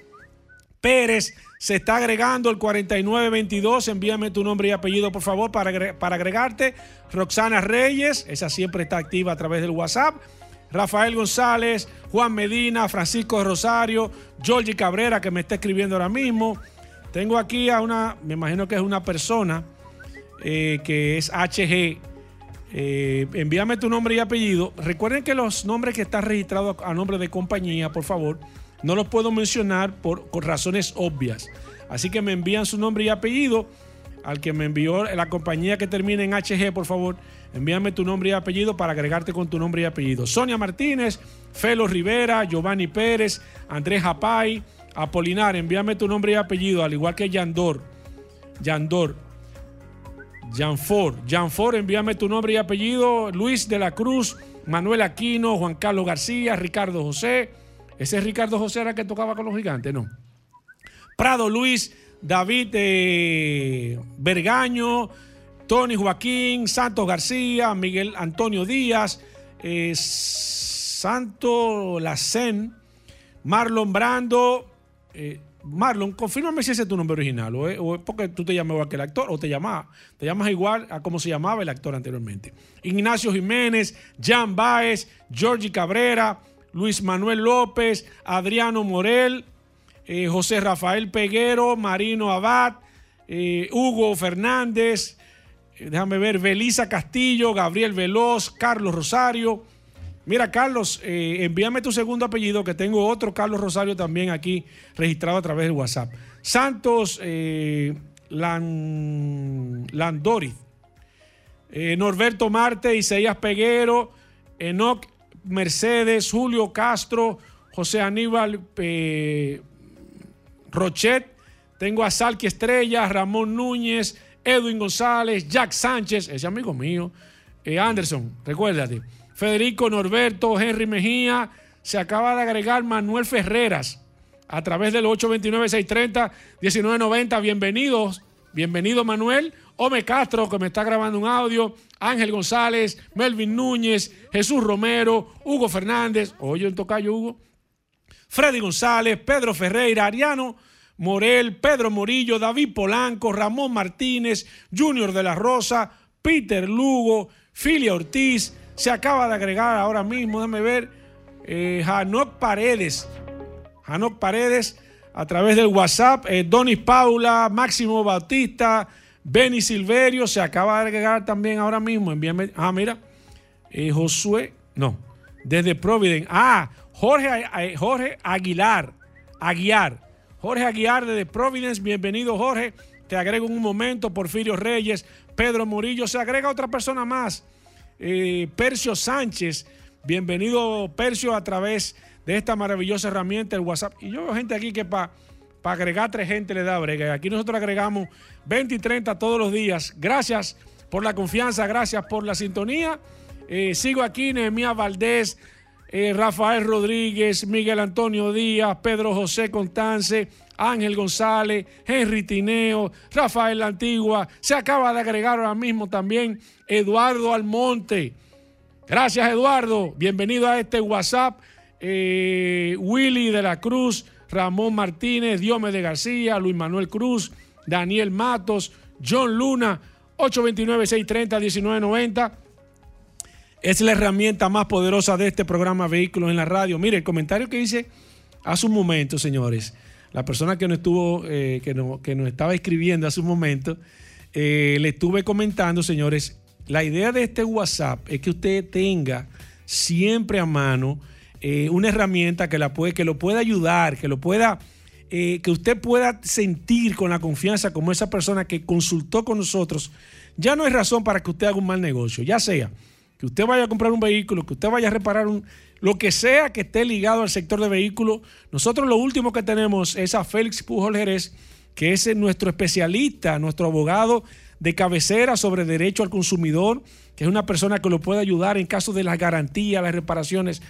Pérez. Se está agregando el 4922. Envíame tu nombre y apellido, por favor, para, para agregarte. Roxana Reyes, esa siempre está activa a través del WhatsApp. Rafael González, Juan Medina, Francisco Rosario, Georgie Cabrera, que me está escribiendo ahora mismo. Tengo aquí a una, me imagino que es una persona eh, que es HG. Eh, envíame tu nombre y apellido. Recuerden que los nombres que están registrados a nombre de compañía, por favor, no los puedo mencionar por, por razones obvias. Así que me envían su nombre y apellido al que me envió la compañía que termina en HG, por favor. Envíame tu nombre y apellido para agregarte con tu nombre y apellido. Sonia Martínez, Felo Rivera, Giovanni Pérez, Andrés Japay, Apolinar, envíame tu nombre y apellido, al igual que Yandor. Yandor. Janfor. Janfor, envíame tu nombre y apellido. Luis de la Cruz, Manuel Aquino, Juan Carlos García, Ricardo José. Ese es Ricardo José era que tocaba con los gigantes, ¿no? Prado Luis, David eh, Bergaño, Tony Joaquín, Santos García, Miguel Antonio Díaz, eh, Santo Lacen, Marlon Brando. eh, Marlon, confírmame si ese es tu nombre original o es, porque tú te llamas igual que el actor o te llamas, te llamas igual a como se llamaba el actor anteriormente. Ignacio Jiménez, Jan Baez, Georgie Cabrera, Luis Manuel López, Adriano Morel, eh, José Rafael Peguero, Marino Abad, eh, Hugo Fernández, eh, déjame ver, Belisa Castillo, Gabriel Veloz, Carlos Rosario. Mira, Carlos, eh, envíame tu segundo apellido, que tengo otro Carlos Rosario también aquí registrado a través del WhatsApp. Santos eh, eh, Norberto Marte, Isaías Peguero, Enoc Mercedes, Julio Castro, José Aníbal eh, Rochet, tengo a Salki Estrella, Ramón Núñez, Edwin González, Jack Sánchez, ese amigo mío, Anderson, recuérdate, Federico Norberto, Henry Mejía, se acaba de agregar Manuel Ferreras a través del 829-630-1990. Bienvenidos, bienvenido Manuel. Ome Castro, que me está grabando un audio. Ángel González, Melvin Núñez, Jesús Romero, Hugo Fernández. Oye, en tocayo Hugo. Freddy González, Pedro Ferreira, Ariano Morel, Pedro Morillo, David Polanco, Ramón Martínez, Junior de la Rosa, Peter Lugo, Filia Ortiz. Se acaba de agregar ahora mismo, déjame ver, eh, Paredes. Hanok Paredes a través del WhatsApp. Eh, Donis Paula, Máximo Bautista, Benny Silverio. Se acaba de agregar también ahora mismo. Envíame. Ah, mira. Eh, Josué. No. Desde Providence. Ah, Jorge, eh, Jorge Aguilar. Aguiar. Jorge Aguiar desde Providence. Bienvenido, Jorge. Te agrego en un momento. Porfirio Reyes. Pedro Murillo. Se agrega otra persona más. Percio Sánchez. Bienvenido, Percio, a través de esta maravillosa herramienta, el WhatsApp. Y yo veo gente aquí que para agregar tres gente le da brega. Aquí nosotros agregamos 20 y 30 todos los días. Gracias por la confianza, gracias por la sintonía. Eh, sigo aquí, Nehemías Valdés, eh, Rafael Rodríguez, Miguel Antonio Díaz, Pedro José Constance, Ángel González, Henry Tineo, Rafael La Antigua. Se acaba de agregar ahora mismo también Eduardo Almonte. Gracias, Eduardo. Bienvenido a este WhatsApp. Eh, Willy de la Cruz, Ramón Martínez, Diome de García, Luis Manuel Cruz, Daniel Matos, John Luna, 829-630-1990. Es la herramienta más poderosa de este programa Vehículos en la Radio. Mire, el comentario que hice hace un momento, señores, la persona que nos estuvo, eh, que, que, nos estaba escribiendo hace un momento, eh, le estuve comentando, señores, la idea de este WhatsApp es que usted tenga siempre a mano eh, una herramienta que, la puede, que lo pueda ayudar, que lo pueda, que usted pueda sentir con la confianza como esa persona que consultó con nosotros. Ya no hay razón para que usted haga un mal negocio, ya sea que usted vaya a comprar un vehículo, que usted vaya a reparar un, lo que sea que esté ligado al sector de vehículos. Nosotros lo último que tenemos es a Félix Pujol Jerez, que es nuestro especialista, nuestro abogado de cabecera sobre derecho al consumidor, que es una persona que lo puede ayudar en caso de las garantías, las reparaciones.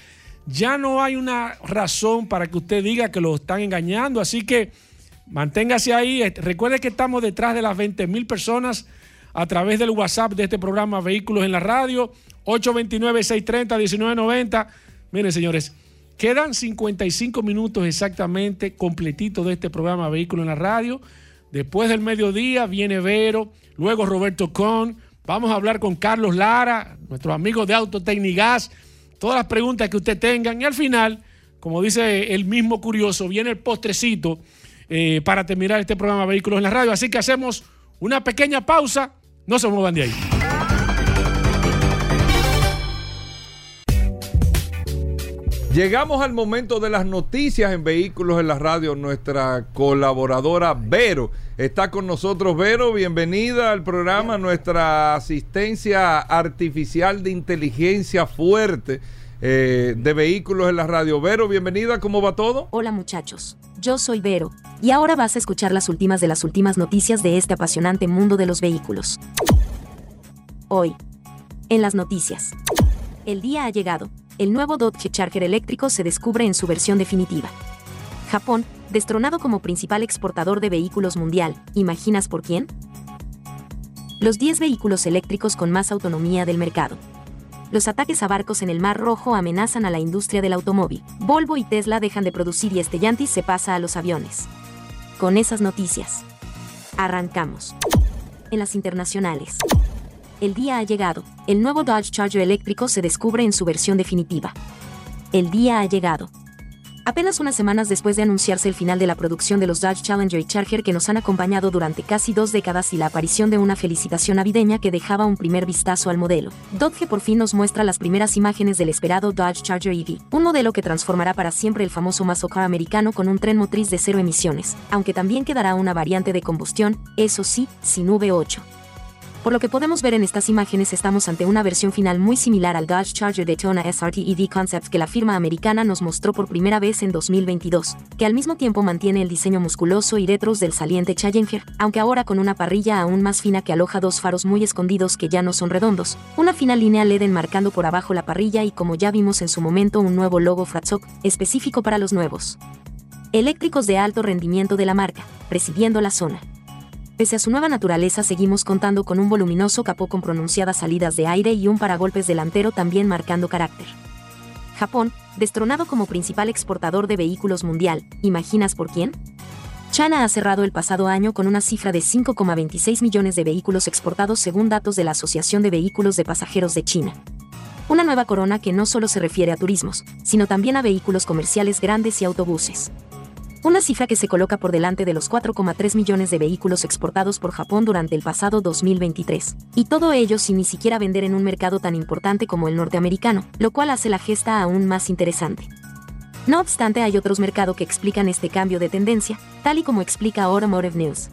Ya no hay una razón para que usted diga que lo están engañando, así que manténgase ahí. Recuerde que estamos detrás de las 20 mil personas a través del WhatsApp de este programa Vehículos en la Radio, 829-630-1990. Miren, señores, quedan 55 minutos exactamente completitos de este programa Vehículos en la Radio. Después del mediodía viene Vero, luego Roberto Con. Vamos a hablar con Carlos Lara, nuestros amigos de Autotecnigas. Todas las preguntas que usted tengan. Y al final, como dice el mismo curioso, viene el postrecito eh, para terminar este programa Vehículos en la Radio. Así que hacemos una pequeña pausa. No se muevan de ahí.
Llegamos al momento de las noticias en Vehículos en la Radio. Nuestra colaboradora Vero está con nosotros. Vero, bienvenida al programa. Nuestra asistencia artificial de inteligencia fuerte eh, de Vehículos en la Radio. Vero, bienvenida. ¿Cómo va todo?
Hola muchachos. Yo soy Vero. Y ahora vas a escuchar las últimas de las últimas noticias de este apasionante mundo de los vehículos. Hoy. En las noticias. El día ha llegado el nuevo Dodge Charger eléctrico se descubre en su versión definitiva. Japón, destronado como principal exportador de vehículos mundial, ¿imaginas por quién? Los 10 vehículos eléctricos con más autonomía del mercado. Los ataques a barcos en el Mar Rojo amenazan a la industria del automóvil. Volvo y Tesla dejan de producir y Stellantis se pasa a los aviones. Con esas noticias. Arrancamos. En las internacionales el día ha llegado. El nuevo Dodge Charger eléctrico se descubre en su versión definitiva. El día ha llegado. Apenas unas semanas después de anunciarse el final de la producción de los Dodge Challenger y Charger que nos han acompañado durante casi dos décadas y la aparición de una felicitación navideña que dejaba un primer vistazo al modelo, Dodge por fin nos muestra las primeras imágenes del esperado Dodge Charger EV, un modelo que transformará para siempre el famoso muscle car americano con un tren motriz de cero emisiones, aunque también quedará una variante de combustión, eso sí, sin V8. Por lo que podemos ver en estas imágenes estamos ante una versión final muy similar al Dodge Charger Daytona SRT EV Concept que la firma americana nos mostró por primera vez en 2022, que al mismo tiempo mantiene el diseño musculoso y retros del saliente Challenger, aunque ahora con una parrilla aún más fina que aloja dos faros muy escondidos que ya no son redondos, una fina línea LED enmarcando por abajo la parrilla y como ya vimos en su momento un nuevo logo Fratzok, específico para los nuevos eléctricos de alto rendimiento de la marca, recibiendo la zona. Pese a su nueva naturaleza, seguimos contando con un voluminoso capó con pronunciadas salidas de aire y un paragolpes delantero también marcando carácter. Japón, destronado como principal exportador de vehículos mundial, ¿imaginas por quién? China ha cerrado el pasado año con una cifra de 5,26 millones de vehículos exportados según datos de la Asociación de Vehículos de Pasajeros de China. Una nueva corona que no solo se refiere a turismos, sino también a vehículos comerciales grandes y autobuses una cifra que se coloca por delante de los 4,3 millones de vehículos exportados por Japón durante el pasado 2023. Y todo ello sin ni siquiera vender en un mercado tan importante como el norteamericano, lo cual hace la gesta aún más interesante. No obstante, hay otros mercados que explican este cambio de tendencia, tal y como explica Automotive News.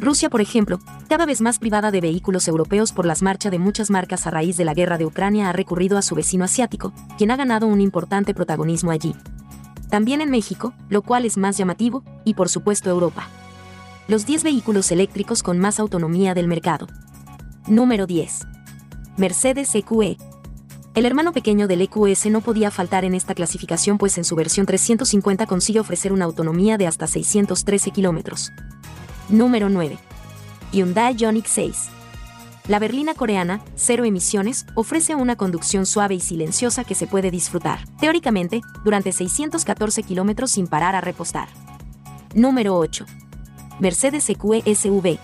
Rusia, por ejemplo, cada vez más privada de vehículos europeos por las marchas de muchas marcas a raíz de la guerra de Ucrania, ha recurrido a su vecino asiático, quien ha ganado un importante protagonismo allí también en México, lo cual es más llamativo, y por supuesto Europa. Los 10 vehículos eléctricos con más autonomía del mercado. Número 10. Mercedes EQE. El hermano pequeño del EQS no podía faltar en esta clasificación pues en su versión 350 consigue ofrecer una autonomía de hasta 613 kilómetros. Número 9. Hyundai Ioniq 6. La berlina coreana, cero emisiones, ofrece una conducción suave y silenciosa que se puede disfrutar, teóricamente, durante 614 kilómetros sin parar a repostar. Número 8. Mercedes EQE SUV.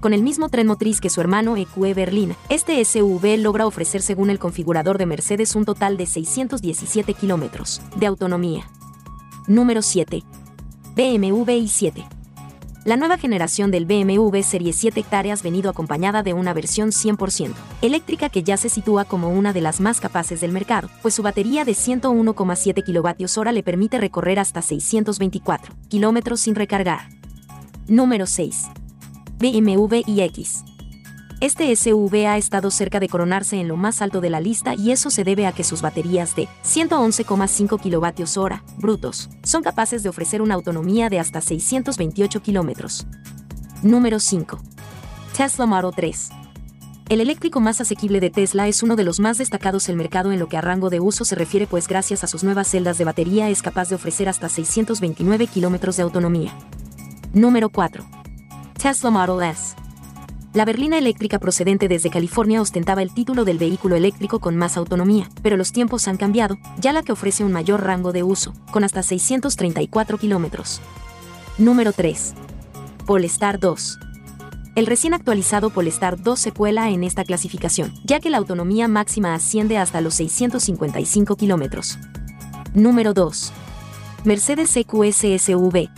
Con el mismo tren motriz que su hermano EQE Berlina, este SUV logra ofrecer según el configurador de Mercedes un total de 617 kilómetros de autonomía. Número 7. BMW i7. La nueva generación del BMW Serie 7 hectáreas venido acompañada de una versión 100% eléctrica que ya se sitúa como una de las más capaces del mercado, pues su batería de 101,7 kWh le permite recorrer hasta 624 kilómetros sin recargar. Número 6. BMW iX. Este SUV ha estado cerca de coronarse en lo más alto de la lista y eso se debe a que sus baterías de 111,5 kWh brutos son capaces de ofrecer una autonomía de hasta 628 km. Número 5. Tesla Model 3. El eléctrico más asequible de Tesla es uno de los más destacados del mercado en lo que a rango de uso se refiere pues gracias a sus nuevas celdas de batería es capaz de ofrecer hasta 629 km de autonomía. Número 4. Tesla Model S. La berlina eléctrica procedente desde California ostentaba el título del vehículo eléctrico con más autonomía, pero los tiempos han cambiado, ya la que ofrece un mayor rango de uso, con hasta 634 kilómetros. Número 3. Polestar 2. El recién actualizado Polestar 2 se cuela en esta clasificación, ya que la autonomía máxima asciende hasta los 655 kilómetros. Número 2. Mercedes EQS SV,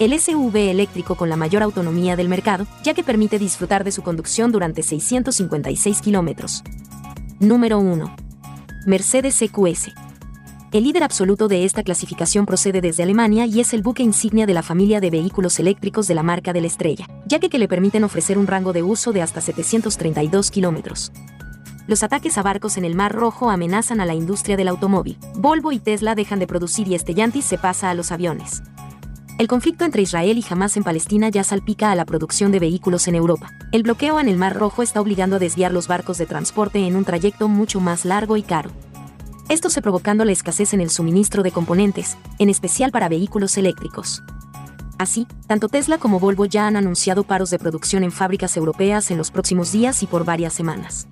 el SUV eléctrico con la mayor autonomía del mercado, ya que permite disfrutar de su conducción durante 656 kilómetros. Número 1. Mercedes EQS. El líder absoluto de esta clasificación procede desde Alemania y es el buque insignia de la familia de vehículos eléctricos de la marca de la estrella, ya que, que le permiten ofrecer un rango de uso de hasta 732 kilómetros. Los ataques a barcos en el Mar Rojo amenazan a la industria del automóvil. Volvo y Tesla dejan de producir y Stellantis se pasa a los aviones. El conflicto entre Israel y Hamas en Palestina ya salpica a la producción de vehículos en Europa. El bloqueo en el Mar Rojo está obligando a desviar los barcos de transporte en un trayecto mucho más largo y caro. Esto se provocando la escasez en el suministro de componentes, en especial para vehículos eléctricos. Así, tanto Tesla como Volvo ya han anunciado paros de producción en fábricas europeas en los próximos días y por varias semanas.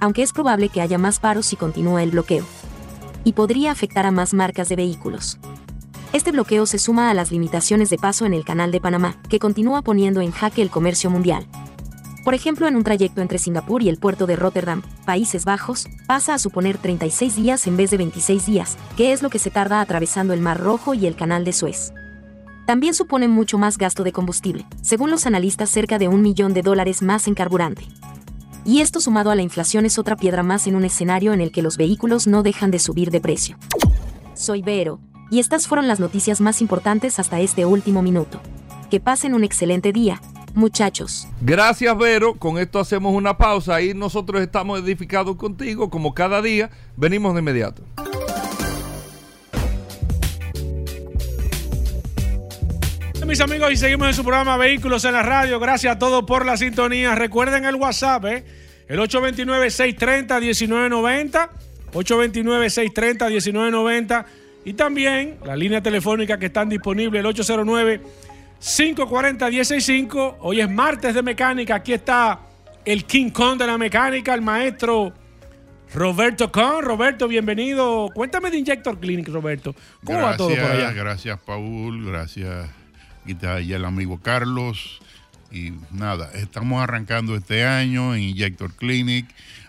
Aunque es probable que haya más paros si continúa el bloqueo. Y podría afectar a más marcas de vehículos. Este bloqueo se suma a las limitaciones de paso en el Canal de Panamá, que continúa poniendo en jaque el comercio mundial. Por ejemplo, en un trayecto entre Singapur y el puerto de Rotterdam, Países Bajos, pasa a suponer 36 días en vez de 26 días, que es lo que se tarda atravesando el Mar Rojo y el Canal de Suez. También supone mucho más gasto de combustible, según los analistas cerca de un millón de dólares más en carburante. Y esto sumado a la inflación es otra piedra más en un escenario en el que los vehículos no dejan de subir de precio. Soy Vero y estas fueron las noticias más importantes hasta este último minuto. Que pasen un excelente día muchachos.
Gracias, Vero. Con esto hacemos una pausa. Ahí nosotros estamos edificados contigo, como cada día. Venimos de inmediato.
Mis amigos, y seguimos en su programa Vehículos en la Radio. Gracias a todos por la sintonía. Recuerden el WhatsApp, ¿eh? el 829-630-1990. 829-630-1990. Y también la línea telefónica que están disponibles, el 809-540-165. Hoy es martes de mecánica. Aquí está el King Kong de la mecánica, el maestro Roberto Con. Roberto, bienvenido. Cuéntame de Injector Clinic, Roberto. ¿Cómo va todo por allá?
Gracias, Paul. Gracias. Aquí está ya el amigo Carlos. Y nada, estamos arrancando este año en Injector Clinic,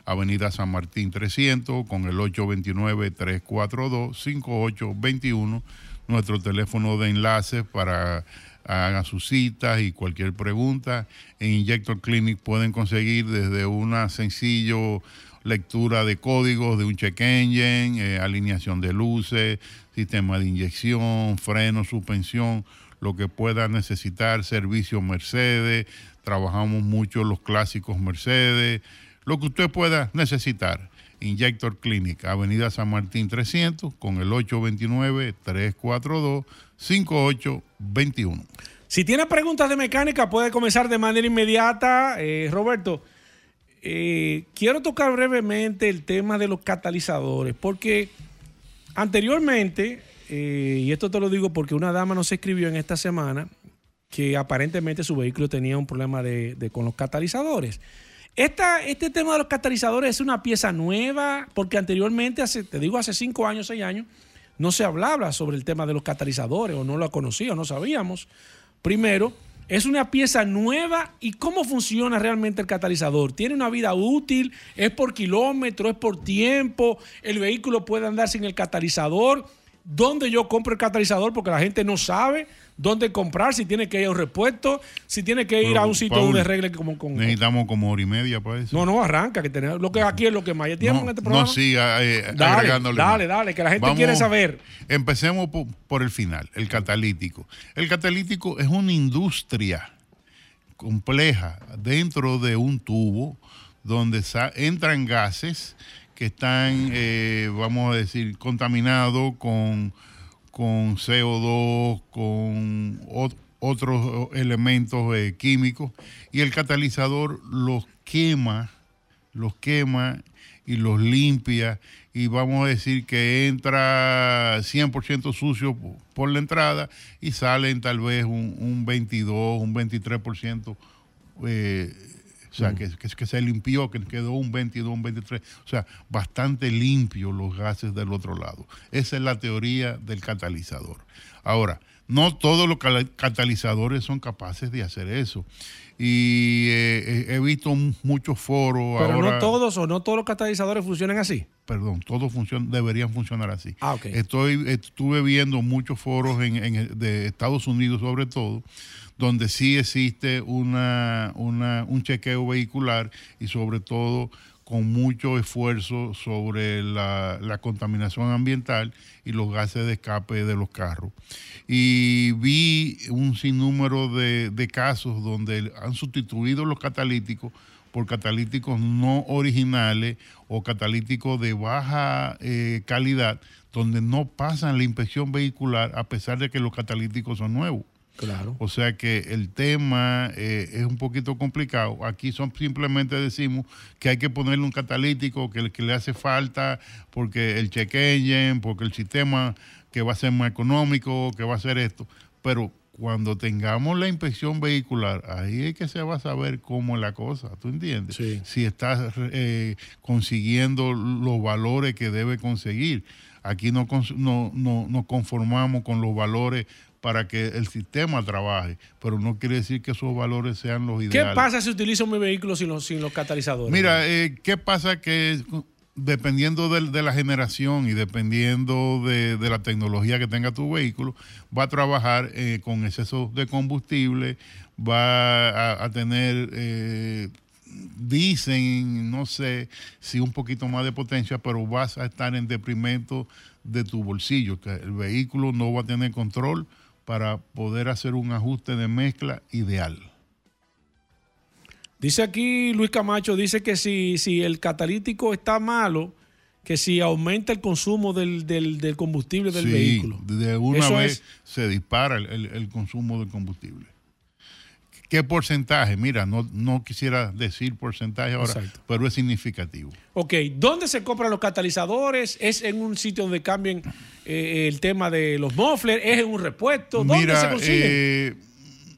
Avenida San Martín 300, con el 829-342-5821, nuestro teléfono de enlace para hagan sus citas y cualquier pregunta. En Injector Clinic pueden conseguir desde una sencillo lectura de códigos de un check engine, eh, alineación de luces, sistema de inyección, freno, suspensión, lo que pueda necesitar, servicio Mercedes, trabajamos mucho los clásicos Mercedes, lo que usted pueda necesitar. Injector Clinic, Avenida San Martín 300, con el 829-342-5821.
Si tiene preguntas de mecánica, puede comenzar de manera inmediata. Eh, Roberto, eh, quiero tocar brevemente el tema de los catalizadores, porque anteriormente, eh, y esto te lo digo porque una dama nos escribió en esta semana que aparentemente su vehículo tenía un problema de, con los catalizadores. Este tema de los catalizadores es una pieza nueva, porque anteriormente, te digo, hace cinco años, seis años, no se hablaba sobre el tema de los catalizadores, o no lo conocía, o no sabíamos. Primero, es una pieza nueva y cómo funciona realmente el catalizador. Tiene una vida útil, es por kilómetro, es por tiempo, el vehículo puede andar sin el catalizador. ¿Dónde yo compro el catalizador? Porque la gente no sabe dónde comprar, si tiene que ir a un repuesto, si tiene que ir a un sitio
Paul,
donde arregle como con...
Necesitamos como hora y media para eso.
No, no, arranca, que tenemos, lo que aquí es lo que más. ¿Ya tiempo
no,
en este
no,
programa?
siga eh,
Dale,
agregándole
dale, dale, que la gente
Vamos-
quiere saber.
Empecemos po- por, el final, el catalítico. El catalítico es una industria compleja dentro de un tubo donde entran gases que están, eh, vamos a decir, contaminados con, con CO2, con ot- otros elementos eh, químicos, y el catalizador los quema, los quema y los limpia, y vamos a decir que entra 100% sucio po- por la entrada y salen tal vez un, un 22, un 23%. eh, o sea, que, que, que se limpió, que quedó un 22, un 23. O sea, bastante limpio los gases del otro lado. Esa es la teoría del catalizador. Ahora, no todos los catalizadores son capaces de hacer eso. Y eh, he visto muchos foros
Pero
ahora.
no todos o no todos los catalizadores funcionan así.
Perdón, todos funcion- deberían funcionar así.
Ah, ok.
Estoy, estuve viendo muchos foros en, en- de Estados Unidos sobre todo, donde sí existe una, una- un chequeo vehicular y sobre todo con mucho esfuerzo sobre la, la contaminación ambiental y los gases de escape de los carros. Y vi un sinnúmero de, de casos donde han sustituido los catalíticos por catalíticos no originales o catalíticos de baja eh, calidad, donde no pasan la inspección vehicular a pesar de que los catalíticos son nuevos.
Claro.
O sea que el tema eh, es un poquito complicado. Aquí son simplemente decimos que hay que ponerle un catalítico que, que le hace falta porque el check engine, porque el sistema que va a ser más económico, que va a ser esto. Pero cuando tengamos la inspección vehicular, ahí es que se va a saber cómo es la cosa, ¿tú entiendes?
Sí.
Si estás eh, consiguiendo los valores que debe conseguir. Aquí no, no, no, nos conformamos con los valores para que el sistema trabaje, pero no quiere decir que esos valores sean los
¿Qué
ideales.
pasa si utilizo mi vehículo sin los, sin los catalizadores?
Mira, eh, ¿qué pasa? Que dependiendo del- de, la generación y dependiendo de, de la tecnología que tenga tu vehículo, va a trabajar eh, con exceso de combustible, va a, a tener, eh, dicen, no sé si un poquito más de potencia, pero vas a estar en deprimento de tu bolsillo, que el vehículo no va a tener control para poder hacer un ajuste de mezcla ideal.
Dice aquí Luis Camacho, dice que si, si el catalítico está malo, que si aumenta el consumo del, del- del combustible del
Sí,
vehículo.
De una
Eso
vez
es-
se dispara el, el- el consumo de combustible. ¿Qué porcentaje? Mira, no, no quisiera decir porcentaje ahora,
Exacto.
pero es significativo.
Ok, ¿dónde se compran los catalizadores? ¿Es en un sitio donde cambian eh, el tema de los mufflers? ¿Es en un repuesto? ¿Dónde
Mira,
se consiguen?
eh,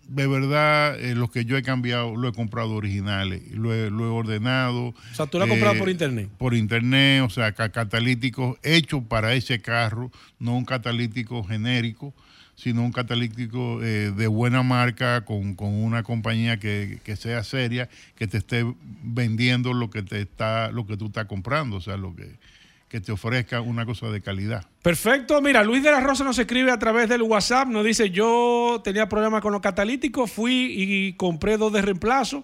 de verdad, eh, lo que yo he cambiado, lo he comprado originales, lo he, lo he ordenado. eh,
O sea, tú lo has comprado por internet.
Por internet, o sea, ca- catalíticos hechos para ese carro, no un catalítico genérico, sino un catalítico eh, de buena marca, con, con una compañía que, que sea seria, que te esté vendiendo lo que te está, lo que tú estás comprando, o sea, lo que, que te ofrezca una cosa de calidad.
Perfecto, mira, Luis de la Rosa nos escribe a través del WhatsApp, nos dice, yo tenía problemas con los catalíticos, fui y compré dos de reemplazo,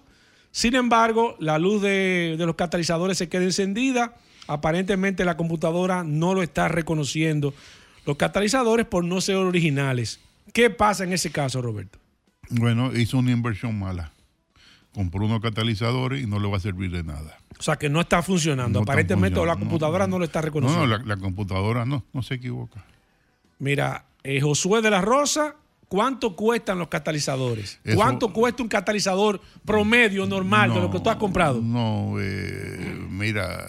sin embargo, la luz de, de los catalizadores se queda encendida, aparentemente la computadora no lo está reconociendo, los catalizadores por no ser originales. ¿Qué pasa en ese caso, Roberto?
Bueno, hizo una inversión mala. Compró unos catalizadores y no le va a servir de nada.
O sea, que no está funcionando,
No está
aparentemente o la
funcionando,
computadora no, lo está
No,
reconociendo.
no, la, la computadora no, no se equivoca.
Mira, eh, Josué de la Rosa, ¿cuánto cuestan los catalizadores?
Eso-
¿Cuánto cuesta un catalizador promedio normal de lo que tú has comprado?
No, eh, mira,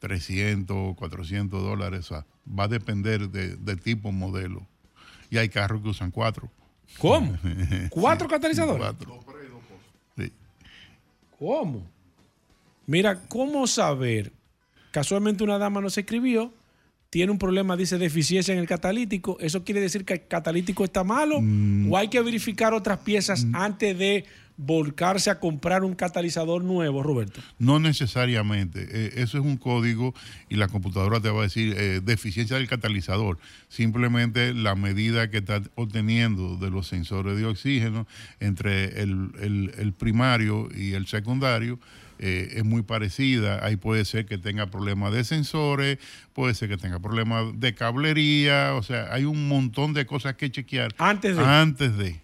300, 400 dólares. o sea, va a depender de, de tipo, modelo. Y hay carros que usan cuatro.
¿Cómo? ¿Cuatro catalizadores?
Cuatro. Sí.
¿Cómo? Mira, ¿cómo saber? Casualmente una dama nos escribió, tiene un problema, dice, de eficiencia en el catalítico. ¿Eso quiere decir que el catalítico está malo? ¿O hay que verificar otras piezas antes de volcarse a comprar un catalizador nuevo, Roberto?
No necesariamente. eh, eso es un código y la computadora te va a decir eh, deficiencia del catalizador. Simplemente la medida que está obteniendo de los sensores de oxígeno entre el, el- el primario y el secundario eh, es muy parecida. Ahí puede ser que tenga problemas de sensores, puede ser que tenga problemas de cablería. O sea, hay un montón de cosas que chequear
Antes de,
antes de.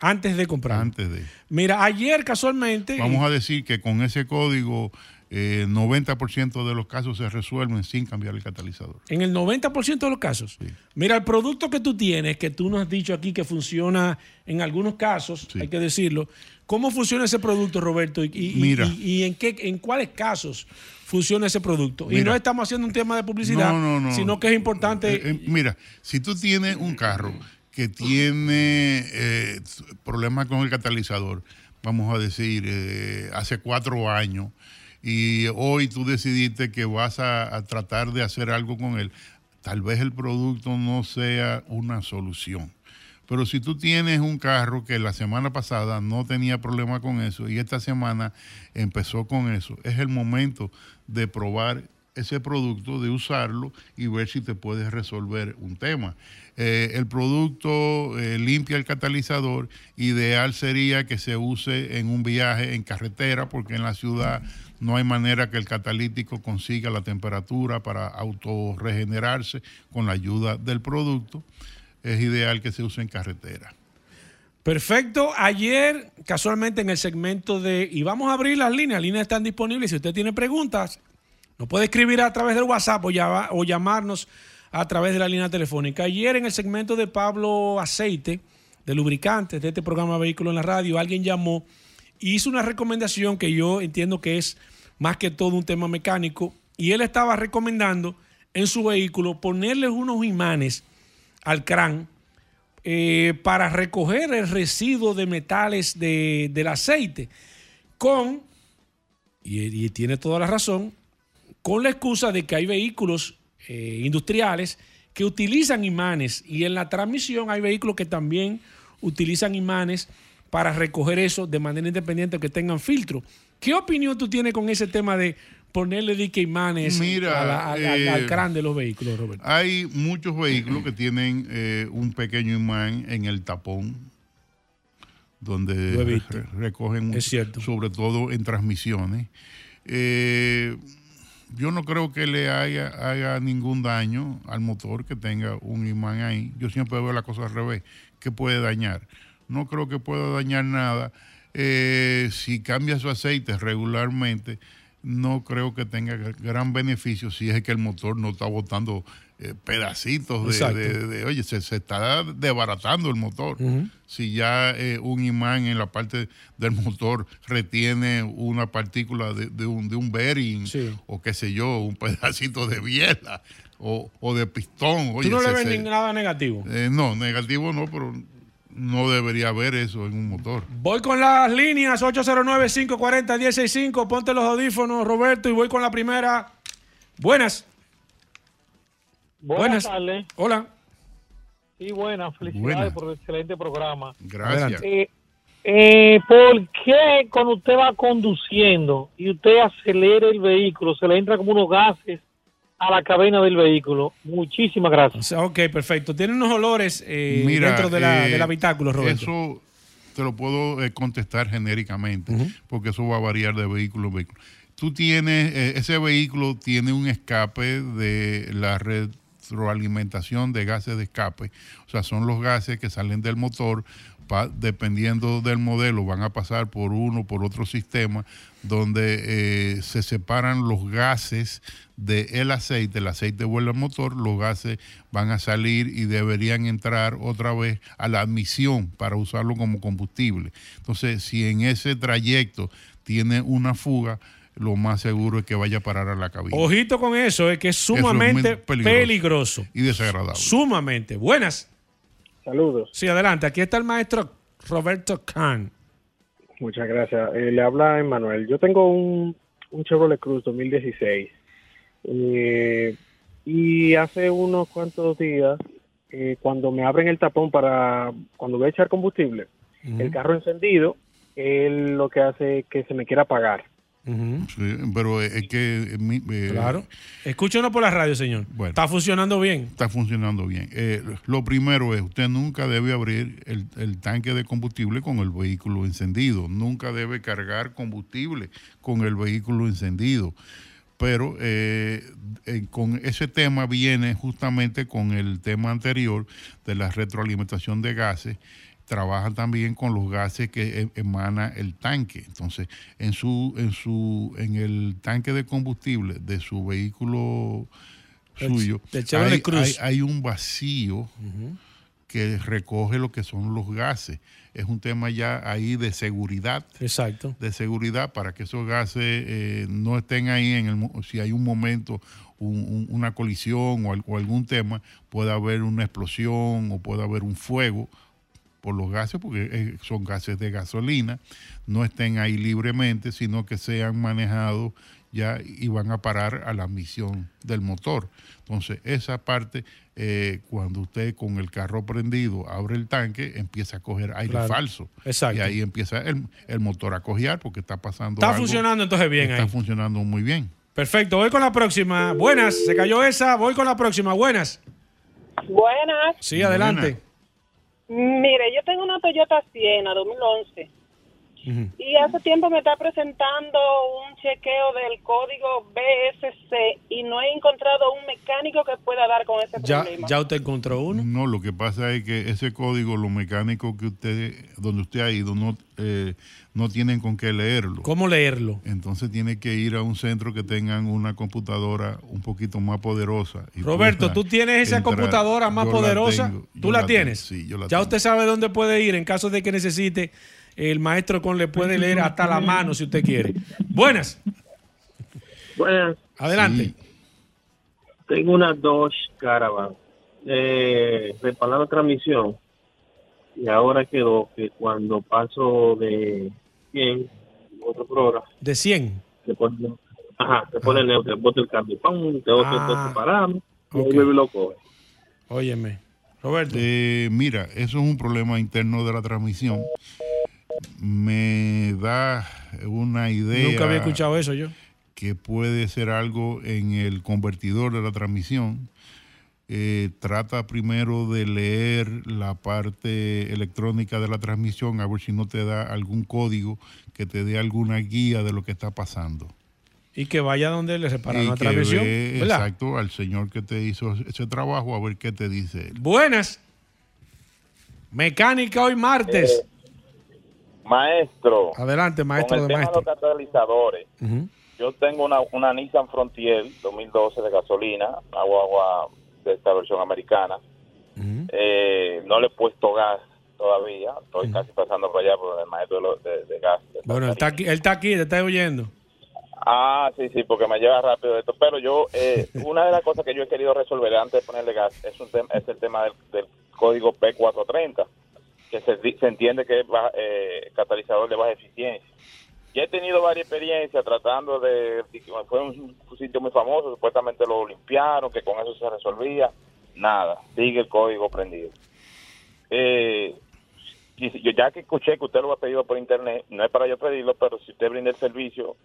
Antes de comprar.
Antes de.
Mira, ayer casualmente...
Vamos a decir que con ese código, eh, 90% de los casos se resuelven sin cambiar el catalizador.
En el 90% de los casos.
Sí.
Mira, el producto que tú tienes, que tú nos has dicho aquí que funciona en algunos casos,
Sí.
hay que decirlo. ¿Cómo funciona ese producto, Roberto? ¿Y, y-
Mira.
y- y en, qué, en cuáles casos funciona ese producto? y
Mira.
no estamos haciendo un tema de publicidad,
No, no, no.
sino que es importante.
Eh, eh, mira, si tú tienes un carro que tiene eh, problemas con el catalizador, vamos a decir, eh, hace cuatro años, y hoy tú decidiste que vas a, a tratar de hacer algo con él, tal vez el producto no sea una solución. Pero si tú tienes un carro que la semana pasada no tenía problema con eso y esta semana empezó con eso, es el momento de probar ese producto, de usarlo y ver si te puedes resolver un tema. Eh, el producto eh, limpia el catalizador, ideal sería que se use en un viaje en carretera porque en la ciudad no hay manera que el catalítico consiga la temperatura para autorregenerarse con la ayuda del producto es ideal que se use en carretera.
Perfecto. Ayer, casualmente, en el segmento de. Y vamos a abrir las líneas. Las líneas están disponibles. Si usted tiene preguntas, nos puede escribir a través del WhatsApp o, llama- o llamarnos a través de la línea telefónica. Ayer, en el segmento de Pablo Aceite, de lubricantes, de este programa Vehículo en la Radio, alguien llamó y hizo una recomendación que yo entiendo que es más que todo un tema mecánico. Y él estaba recomendando en su vehículo ponerle unos imanes al crán eh, para recoger el residuo de metales de- del aceite con, y tiene toda la razón, con la excusa de que hay vehículos eh, industriales que utilizan imanes y en la transmisión hay vehículos que también utilizan imanes para recoger eso de manera independiente que tengan filtro. ¿Qué opinión tú tienes con ese tema de ponerle dique imanes
Mira,
a la- al-
eh,
al crán de los vehículos, Roberto?
Hay muchos vehículos que tienen eh, un pequeño imán en el tapón donde recogen
cierto.
sobre todo en transmisiones. Eh, yo no creo que le haya, haga ningún daño al motor que tenga un imán ahí. Yo siempre veo la cosa al revés. ¿Qué puede dañar? No creo que pueda dañar nada. eh, si cambia su aceite regularmente, no creo que tenga gr- gran beneficio si es que el motor no está botando eh, pedacitos de,
Exacto.
de- de- oye, se, se está desbaratando el motor. Si ya eh, un imán en la parte del motor retiene una partícula de, de un, de un bearing
Sí.
o qué sé yo, un pedacito de biela o, o de pistón. Oye,
Tú no le ves
se-
nada negativo.
eh, no, negativo no, pero no debería haber eso en un motor.
Voy con las líneas 809-540-165. Ponte los audífonos, Roberto, y voy con la primera. Buenas.
Buenas,
Buenas.
tardes.
Hola.
Sí, buenas. Felicidades
Buenas.
por el excelente programa.
Gracias.
Eh, eh, ¿Por qué cuando usted va conduciendo y usted acelera el vehículo, se le entra como unos gases a la cabina del vehículo? Muchísimas
O
gracias.
sea, ok, perfecto. Tiene unos olores eh,
Mira,
dentro de la,
eh,
del habitáculo, Roberto.
Eso te lo puedo eh, contestar genéricamente, porque eso va a variar de vehículo a vehículo. Tú tienes, eh, ese vehículo tiene un escape de la retroalimentación de gases de escape. O sea, son los gases que salen del motor, dependiendo del modelo, van a pasar por uno, por otro sistema, donde eh, se separan los gases del aceite, el aceite vuelve al motor, los gases van a salir y deberían entrar otra vez a la admisión para usarlo como combustible. Entonces, si en ese trayecto tiene una fuga, lo más seguro es que vaya a parar a la cabina.
Ojito con eso, es que es sumamente
peligroso.
peligroso.
Y desagradable.
Sumamente. Buenas.
Saludos,
Sí, adelante. Aquí está el maestro Roberto Kahn.
muchas gracias. Eh, le habla Emanuel. Yo tengo un, un Chevrolet Cruz 2016 eh, y hace unos cuantos días, eh, cuando me abren el tapón para, cuando voy a echar combustible, el carro encendido, él lo que hace es que se me quiera apagar.
Sí, pero es que... eh,
Claro. Escúchenos por la radio, señor.
Bueno.
Está funcionando bien.
está funcionando bien. Eh, lo primero es, usted nunca debe abrir el, el tanque de combustible con el vehículo encendido. Nunca debe cargar combustible con el vehículo encendido. Pero eh, con ese tema viene justamente con el tema anterior de la retroalimentación de gases. Trabaja también con los gases que e- emana el tanque. Entonces, en su, en su, en el tanque de combustible de su vehículo
El-
suyo, hay,
Cruz.
hay- hay un vacío que recoge lo que son los gases. Es un tema ya ahí de seguridad,
Exacto.
de seguridad para que esos gases eh, no estén ahí en el si hay un momento un- un- una colisión o, o algún tema puede haber una explosión o puede haber un fuego por los gases, porque eh, son gases de gasolina, no estén ahí libremente, sino que sean manejados ya y van a parar a la misión del motor. Entonces, esa parte, eh, cuando usted con el carro prendido abre el tanque, empieza a coger aire
Claro.
falso.
Exacto.
Y ahí empieza el, el motor a cojear porque está pasando.
Está
algo
funcionando entonces bien
Está
ahí.
funcionando muy bien.
Perfecto. Voy con la próxima. Buenas. Se cayó esa. Voy con la próxima. Buenas.
Buenas.
Sí, adelante.
Mire, yo tengo una Toyota Siena 2011
Ujú.
y hace tiempo me está presentando un chequeo del código BSC y no he encontrado un mecánico que pueda dar con ese
Ya,
problema.
ya usted encontró uno.
No, lo que pasa es que ese código, los mecánicos que usted, donde usted ha ido, no, eh, no tienen con qué leerlo.
¿Cómo leerlo?
Entonces tiene que ir a un centro que tengan una computadora un poquito más poderosa. y
Roberto, tú tienes esa
entrar.
computadora más
Yo la
poderosa.
tengo,
¿Tú la,
la
tienes?
tengo, sí, yo la
ya
tengo.
usted sabe dónde puede ir en caso de que necesite. El maestro con le puede leer hasta la mano si usted quiere. Buenas.
Buenas,
Adelante.
Sí.
tengo una Dodge Caravan eh, reparando transmisión y ahora quedó que cuando paso de 100 otro programa
De 100.
se pone ajá se pone neutro bote el cambio pam te otro
Ah,
te paramos y
ok.
ahí vuelve y lo coge
Óyeme. Roberto.
Eh, mira, eso es un problema interno de la transmisión. Me da una idea
Nunca había escuchado eso yo.
que puede ser algo en el convertidor de la transmisión. Eh, trata primero de leer la parte electrónica de la transmisión a ver si no te da algún código que te dé alguna guía de lo que está pasando.
Y que vaya donde le separaron
y
la
que
transmisión.
exacto al señor que te hizo ese trabajo a ver qué te dice él.
Buenas. Mecánica hoy martes.
Maestro,
Adelante, maestro
con el
de
tema
maestro.
de los catalizadores,
Ujú.
yo tengo una, una Nissan Frontier 2012 de gasolina, una guagua de esta versión americana. Eh, no le he puesto gas todavía, estoy casi pasando por allá por el maestro de, de- de gas. de
Bueno, él está aquí, él está aquí, te está oyendo.
Ah, sí, sí, porque me lleva rápido esto. Pero yo, eh, una de las cosas que yo he querido resolver antes de ponerle gas es, un tema, es el tema del, del código P430, que se, se entiende que es baja- eh, catalizador de baja eficiencia. Ya he tenido varias experiencias tratando de... Fue un, un sitio muy famoso, supuestamente lo limpiaron, que con eso se resolvía. Nada, sigue el código prendido. Eh, yo ya que escuché que usted lo ha pedido por internet, no es para yo pedirlo, pero si usted brinda el servicio,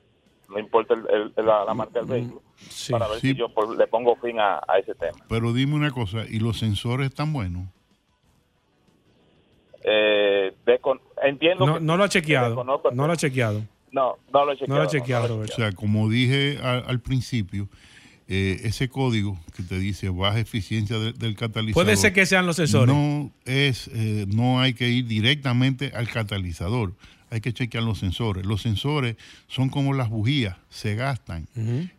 no importa el- el- la, la marca del vehículo, para ver
Sí.
si yo por- le pongo fin a, a ese tema.
Pero dime una cosa, ¿y los sensores están buenos?
Eh, entiendo
No,
que
no lo ha chequeado. No lo ha chequeado.
No, no lo he
No
chequeado.
chequeado,
no lo he
Roberto.
O sea, como dije al principio, eh, ese código que te dice baja eficiencia de- del catalizador.
Puede ser que sean los sensores.
No es, eh, no hay que ir directamente al catalizador. Hay que chequear los sensores. Los sensores son como las bujías, se gastan.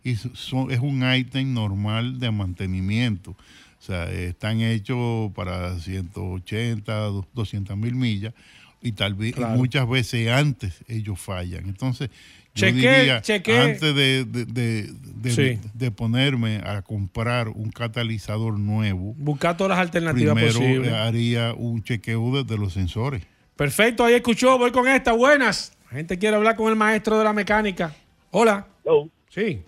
Y son, es un ítem normal de mantenimiento. O sea, están hechos para 180, 200 mil millas. Y tal vez y muchas veces antes ellos fallan. Entonces, yo
Chequé-
diría, antes de, de- de- de-
Sí.
de ponerme a comprar un catalizador nuevo,
Buscar todas las alternativas
primero
posibles.
haría un chequeo de, de los sensores.
Perfecto, ahí escuchó, voy con esta. Buenas. La gente quiere hablar con el maestro de la mecánica. Hola. Sí,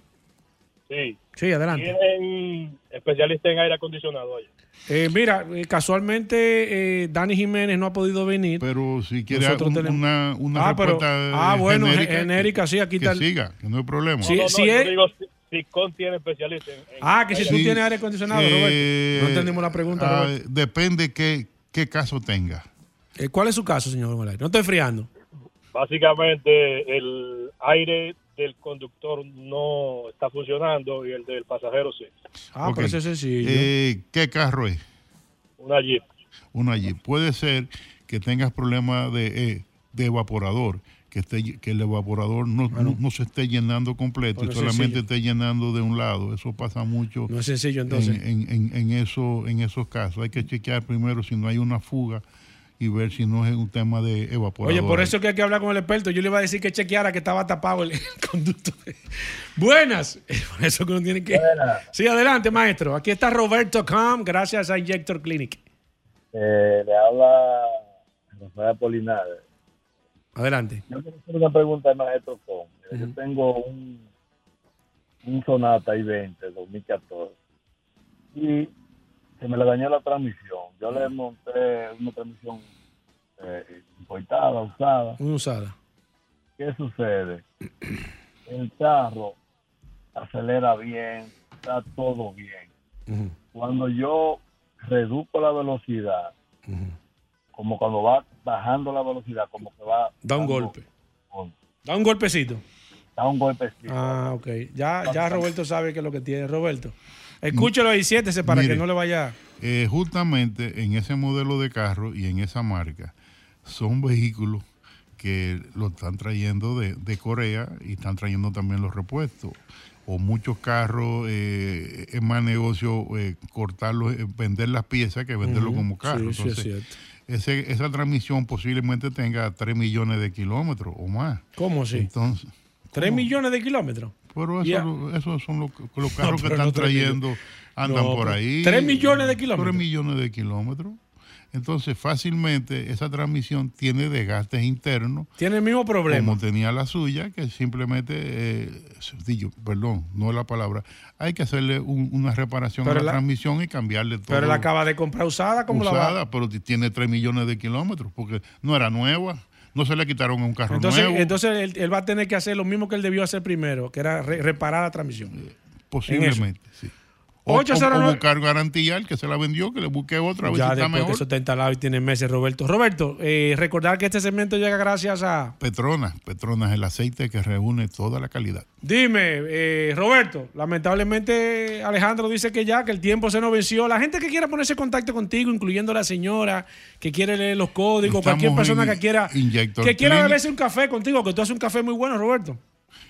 Sí.
sí, adelante.
Tienen especialista en aire acondicionado. oye.
Eh, mira, eh, casualmente eh, Dani Jiménez no ha podido venir.
Pero si quiere
Nosotros
un-
tenemos-
una, una
Ah, pero-
respuesta
ah, bueno,
genérica,
ge- genérica, sí, aquí está
siga, que no hay problema.
Sí,
No, no,
sí
yo
es-
digo si, si tiene especialista en, en
Ah, que si tú
Sí,
tienes aire acondicionado,
eh,
Roberto. No entendimos la pregunta,
ah. Depende qué, qué caso tenga.
Eh, ¿Cuál es su caso, señor Molay? No estoy friando.
Básicamente el aire del conductor no está funcionando y el del pasajero sí.
Ah,
Ok.
pero eso es sencillo.
Eh, ¿Qué carro es?
Una Jeep.
Una Jeep. Puede ser que tengas problemas de, eh, de evaporador, que, esté, que el evaporador no, no, no se esté llenando completo y solamente
sencillo.
esté llenando de un lado. Eso pasa mucho
no es sencillo, entonces.
en, en- en- en eso, en esos casos. Hay que chequear primero si no hay una fuga y ver si no es un tema de evaporador.
Oye, por eso que hay que hablar con el experto. Yo le iba a decir que chequeara que estaba tapado el, el conducto. Buenas. Por eso que uno tiene que. Sí, adelante, maestro. Aquí está Roberto Com, gracias a Injector Clinic.
Eh, le habla Rafael Apolinares.
Adelante.
Yo quiero hacer una pregunta al maestro Com. Mira, Yo tengo un, un Sonata I-20 2014 y se me le dañó la transmisión. Yo le monté una transmisión eh, importada, usada.
Una usada.
¿Qué sucede? El carro acelera bien, está todo bien. Cuando yo reduzco la velocidad, como cuando va bajando la velocidad, como que va...
Da un golpe. Da un golpecito.
Da un golpecito.
Ah, ok. Ya, ya Roberto sabe qué es lo que tiene. Roberto, escúchelo ahí, siéntese para
Mire,
que no le vaya.
eh, justamente en ese modelo de carro y en esa marca son vehículos que lo están trayendo de, de Corea y están trayendo también los repuestos. O muchos carros, eh, es más negocio eh, cortarlos, eh, vender las piezas que venderlo como carro.
Sí, sí, es
Entonces, ese- esa transmisión posiblemente tenga 3 millones de kilómetros o más.
¿Cómo así?
Entonces,
¿Tres millones de kilómetros?
Pero eso, esos son los, los
No,
carros que
pero
están
no
trayendo,
millones.
andan
No,
por
pero
ahí.
¿tres millones de kilómetros?
Tres millones de kilómetros. Entonces, fácilmente esa transmisión tiene desgastes internos.
Tiene el mismo problema.
Como tenía la suya, que simplemente, eh, perdón, no es la palabra, hay que hacerle un- una reparación
Pero
a la,
la-
transmisión y cambiarle todo.
Pero él acaba de comprar usada, ¿cómo la
usada,
va?
pero t- tiene 3 millones de kilómetros, porque no era nueva, no se le quitaron un carro
Entonces,
nuevo.
entonces él, él va a tener que hacer lo mismo que él debió hacer primero, que era re- reparar la transmisión.
Posiblemente, sí. O, o-
809.
o buscar garantía al que se la vendió, que le busque otra,
Ya después que eso está instalado y tiene meses, Roberto. Roberto, eh, recordar que este segmento llega gracias a...
Petronas, Petronas, el aceite que reúne toda la calidad.
Dime, eh, Roberto, lamentablemente Alejandro dice que ya, que el tiempo se nos venció. La gente que quiera ponerse en contacto contigo, incluyendo la señora que quiere leer los códigos,
Estamos
cualquier persona que quiera, que quiera beberse un café contigo, que tú haces un café muy bueno, Roberto.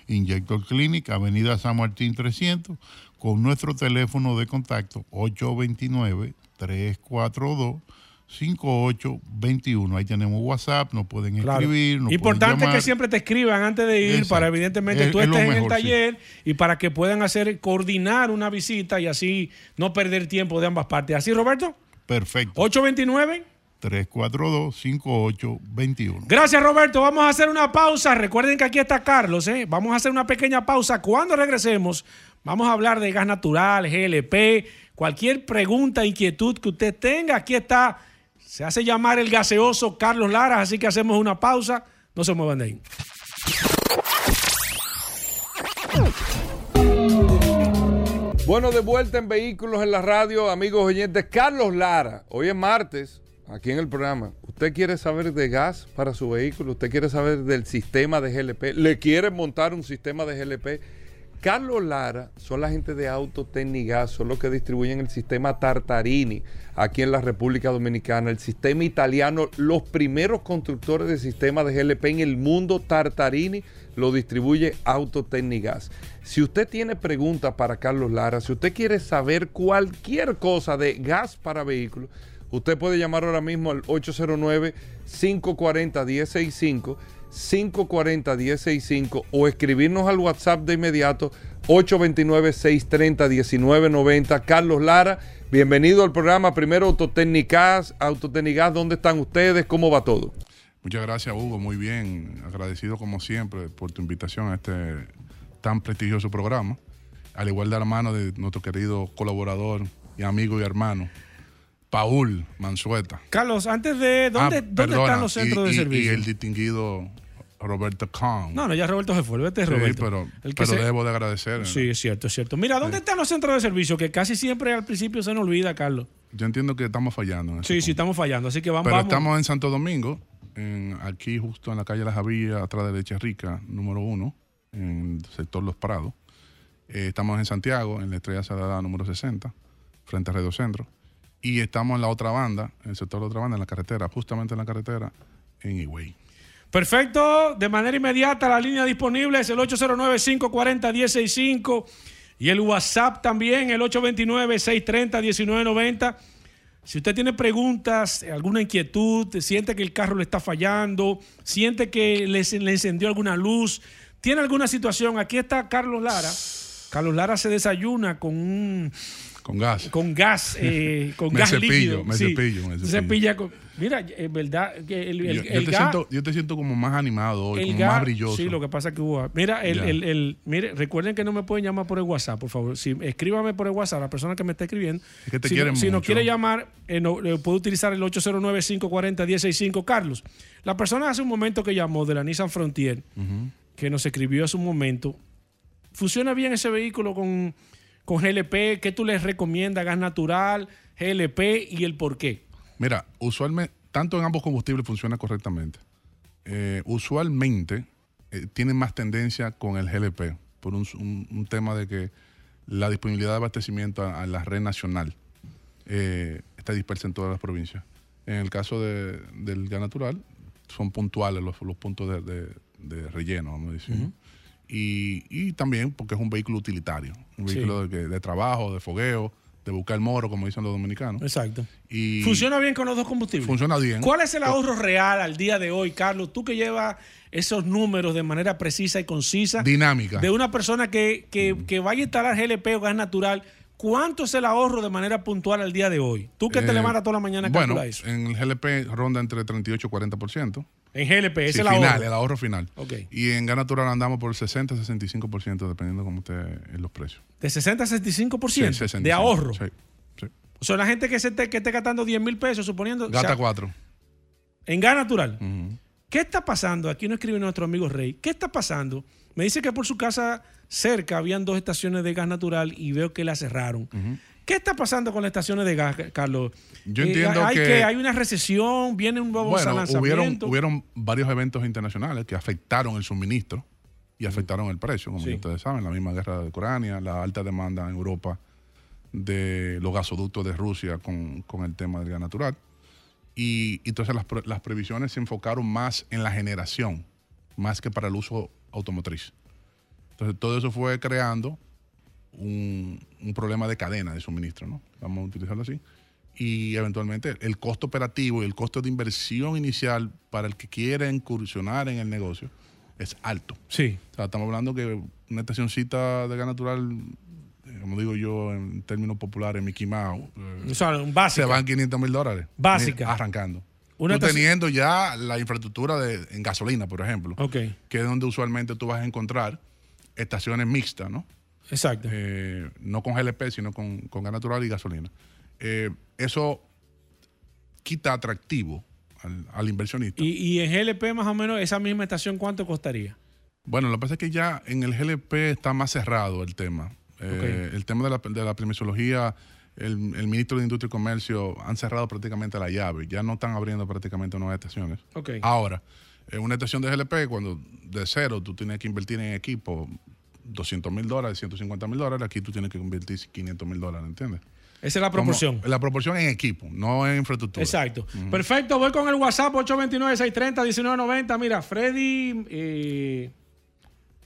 Injector Clinic, Avenida San Martín 300, con nuestro teléfono de contacto 829-342-5821. Ahí tenemos WhatsApp, nos pueden
Claro.
escribir. nos
Importante
pueden
que siempre te escriban antes de ir
Exacto.
para evidentemente
Es-
tú
es
estés en el
sí.
taller y para que puedan hacer coordinar una visita y así no perder tiempo de ambas partes. ¿Así, Roberto?
Perfecto.
829
342-5821.
Gracias, Roberto. Vamos a hacer una pausa. Recuerden que aquí está Carlos. ¿eh? Vamos a hacer una pequeña pausa. Cuando regresemos, vamos a hablar de gas natural, GLP, cualquier pregunta, inquietud que usted tenga. Aquí está. Se hace llamar el gaseoso Carlos Lara, así que hacemos una pausa. No se muevan de ahí.
Bueno, de vuelta en Vehículos en la Radio, amigos oyentes. Carlos Lara, hoy es martes, aquí en el programa. ¿Usted quiere saber de gas para su vehículo? ¿Usted quiere saber del sistema de GLP? ¿Le quiere montar un sistema de GLP? Carlos Lara son la gente de Autotecnigas, son los que distribuyen el sistema Tartarini aquí en la República Dominicana, el sistema italiano, los primeros constructores de sistemas de GLP en el mundo, Tartarini lo distribuye Autotecnigas. Si usted tiene preguntas para Carlos Lara, si usted quiere saber cualquier cosa de gas para vehículos, usted puede llamar ahora mismo al 809-540-1065. 540-1065 o escribirnos al WhatsApp de inmediato 829-630-1990. Carlos Lara, bienvenido al programa. Primero Autotécnicas, Autotécnicas, ¿dónde están ustedes? ¿Cómo va todo?
Muchas gracias, Hugo. Muy bien. Agradecido, como siempre, por tu invitación a este tan prestigioso programa. Al igual de la mano de nuestro querido colaborador y amigo y hermano, Paul Mansueta.
Carlos, antes de. ¿Dónde,
Ah,
dónde
perdona,
están los centros
y-
de
y-
servicio?
Y el distinguido Roberto Kahn.
No, no, ya Roberto se fue. Vete,
Sí,
Roberto.
pero,
El que
pero
se-
debo de agradecer.
Sí, es cierto, es cierto. Mira, ¿dónde están los centros de servicio? Que casi siempre al principio se nos olvida, Carlos.
Yo entiendo que estamos fallando. en
Sí, sí, estamos fallando. Así que vamos.
Pero
vamos.
estamos en Santo Domingo, en- aquí justo en la calle La Javilla, atrás de Leche Rica, número uno, en el sector Los Prados. Eh, estamos en Santiago, en la Estrella Salada número 60, frente a Radio Centro. Y estamos en la otra banda, en el sector de otra banda, en la carretera, justamente en la carretera, en Higüey.
Perfecto, de manera inmediata la línea disponible es el 809-540-1065 y el WhatsApp también, el 829-630-1990. Si usted tiene preguntas, alguna inquietud, siente que el carro le está fallando, siente que le, le encendió alguna luz, tiene alguna situación, aquí está Carlos Lara. Carlos Lara se desayuna con un
Con gas.
con gas, eh, con
Me
gas
cepillo,
líquido.
me
Sí,
cepillo, me cepillo.
cepilla con- mira, es verdad que el, el-
yo, yo
el
te
gas,
siento, yo te siento como más animado hoy, como
gas-
más brilloso.
Sí, lo que pasa es que hubo. Mira, el, el- el- mire, recuerden que no me pueden llamar por el WhatsApp, por favor. Si, escríbame por el WhatsApp, la persona que me está escribiendo.
Es que te
si,
quieren
si nos quiere llamar, eh, no, eh, puede utilizar el 809-540-1065. Carlos, la persona hace un momento que llamó de la Nissan Frontier, que nos escribió hace un momento, ¿funciona bien ese vehículo con, con GLP? ¿Qué tú les recomiendas? ¿Gas natural, GLP y el por qué?
Mira, usualmente, tanto en ambos combustibles funciona correctamente. Eh, usualmente eh, tienen más tendencia con el GLP, por un, un- un tema de que la disponibilidad de abastecimiento a, a la red nacional eh, está dispersa en todas las provincias. En el caso de- del gas natural, son puntuales los, los puntos de, de- de relleno, vamos a decir. Y, y también porque es un vehículo utilitario, un
Sí.
vehículo de, de trabajo, de fogueo, de buscar el moro, como dicen los dominicanos.
Exacto.
Y
¿Funciona bien con los dos combustibles?
Funciona bien.
¿Cuál es el ahorro real al día de hoy, Carlos? Tú que llevas esos números de manera precisa y concisa.
Dinámica.
De una persona que, que, que vaya a instalar GLP o gas natural, ¿cuánto es el ahorro de manera puntual al día de hoy? Tú que te
Eh,
levantas toda la mañana a
Bueno,
calcular eso.
en el GLP ronda entre 38 y 40%.
En GLP,
Sí,
es el ahorro.
final, el ahorro final.
Ok.
Y en gas natural andamos por 60 65%, dependiendo de cómo esté en los precios.
De 60 a 65%
Sí,
de
65.
ahorro.
Sí, sí.
O sea, la gente que, se esté, que esté gastando 10 mil pesos, suponiendo. o sea,
4.
En gas natural. ¿Qué está pasando? Aquí nos escribe nuestro amigo Rey. ¿Qué está pasando? Me dice que por su casa cerca habían dos estaciones de gas natural y veo que la cerraron. ¿Qué está pasando con las estaciones de gas, Carlos?
Yo
Eh,
entiendo
hay
que-
hay una recesión, viene un nuevo
Bueno, hubieron,
lanzamiento.
hubieron varios eventos internacionales que afectaron el suministro y afectaron el precio, como
Sí.
ustedes saben, la misma guerra de Ucrania, la alta demanda en Europa de los gasoductos de Rusia con, con el tema del gas natural. Y, y entonces las, las previsiones se enfocaron más en la generación, más que para el uso automotriz. Entonces todo eso fue creando un, un problema de cadena de suministro, ¿no? Vamos a utilizarlo así. Y eventualmente el costo operativo y el costo de inversión inicial para el que quiere incursionar en el negocio es alto.
Sí.
O sea, estamos hablando que una estacioncita de gas natural, eh, como digo yo en términos populares, Mickey Mouse, eh,
O sea, básica.
se van 500 mil dólares.
Básica.
Arrancando.
Una
Tú
estación-
teniendo ya la infraestructura de, en gasolina, por ejemplo,
Ok.
que es donde usualmente tú vas a encontrar estaciones mixtas, ¿no?
Exacto.
Eh, no con GLP, sino con, con gas natural y gasolina. Eh, eso quita atractivo al, al inversionista.
Y, y en GLP más o menos esa misma estación, ¿cuánto costaría?
Bueno, lo que pasa es que ya en el GLP está más cerrado el tema. Eh. El tema de la, de la permisología, el, el ministro de Industria y Comercio han cerrado prácticamente la llave. Ya no están abriendo prácticamente nuevas estaciones.
Ok.
Ahora, en una estación de GLP, cuando de cero tú tienes que invertir en equipo 200 mil dólares, 150 mil dólares, aquí tú tienes que invertir 500 mil dólares, ¿entiendes?
Esa es la
Como-
proporción.
la proporción en equipo, no en infraestructura.
Exacto. Perfecto, voy con el WhatsApp 829-630-1990. Mira, Freddy eh,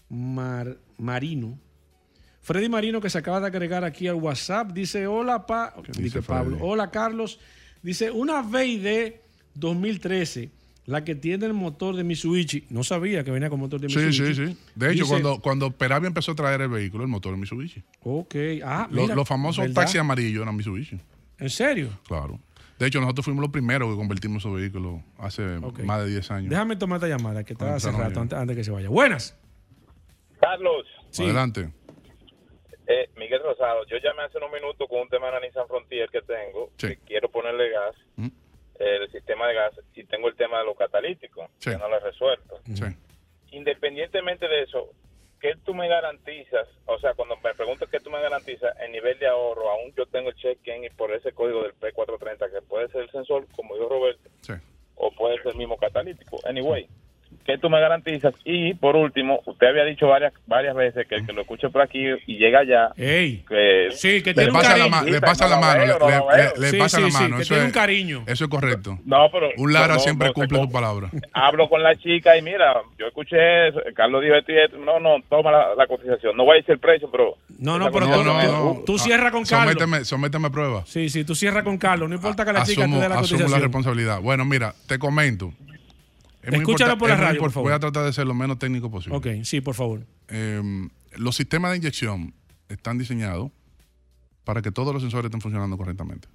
Mar- Marino. Freddy Marino que se acaba de agregar aquí al WhatsApp. Dice, hola, pa
dice
Pablo. Hola, Carlos. Dice, una VID 2013, la que tiene el motor de Mitsubishi. No sabía que venía con motor de
Sí,
Mitsubishi.
sí, sí. De hecho,
Dice-
cuando, cuando Peravia empezó a traer el vehículo, el motor de Mitsubishi.
Ok. Ah,
Lo-
mira,
los famosos
¿verdad?
taxis amarillos eran Mitsubishi.
¿En serio?
Claro. De hecho, nosotros fuimos los primeros que convertimos esos vehículos hace más de 10 años.
Déjame tomar esta llamada que está hace rato, antes, antes que se vaya. Buenas.
Carlos,
Adelante.
eh, Miguel Rosado, yo llamé hace unos minutos con un tema de la Nissan Frontier que tengo,
Sí.
que quiero ponerle gas,
Mm.
El sistema de gas, y tengo el tema de los catalíticos,
Sí.
que no lo he resuelto.
Sí.
Independientemente de eso, ¿qué tú me garantizas? O sea, cuando me preguntas qué tú me garantizas, el nivel de ahorro, aún yo tengo el check-in y por ese código del P430, que puede ser el sensor, como dijo Roberto,
Sí.
o puede ser el mismo catalítico. Anyway, ¿qué tú me garantizas? Y por último, usted había dicho varias varias veces que el que lo escuche por aquí y llega allá,
Ey.
que
Sí, que
Le
tiene un
pasa, la, ma- le pasa la mano. Le, le- le pasa
sí,
la
sí,
mano.
que
eso,
tiene
es,
un cariño.
eso es correcto.
No, pero
Un Lara
no,
siempre
no,
cumple su palabra.
Hablo con la chica y mira, yo escuché eso, Carlos dijo esto y esto. No, no, toma la, la cotización. No voy a decir el precio, pero.
No, no, pero
No,
tú,
no,
tú-
no.
tú cierras con Carlos.
Sométeme, sométeme a prueba.
Sí, sí, tú cierras con Carlos. No importa que la chica te dé la
asumo la
cotización.
responsabilidad. Bueno, mira, te comento. Es
Escúchalo por la radio, por favor.
Voy a tratar de ser lo menos técnico posible.
Ok, sí, por favor.
Eh, los sistemas de inyección están diseñados para que todos los sensores estén funcionando correctamente.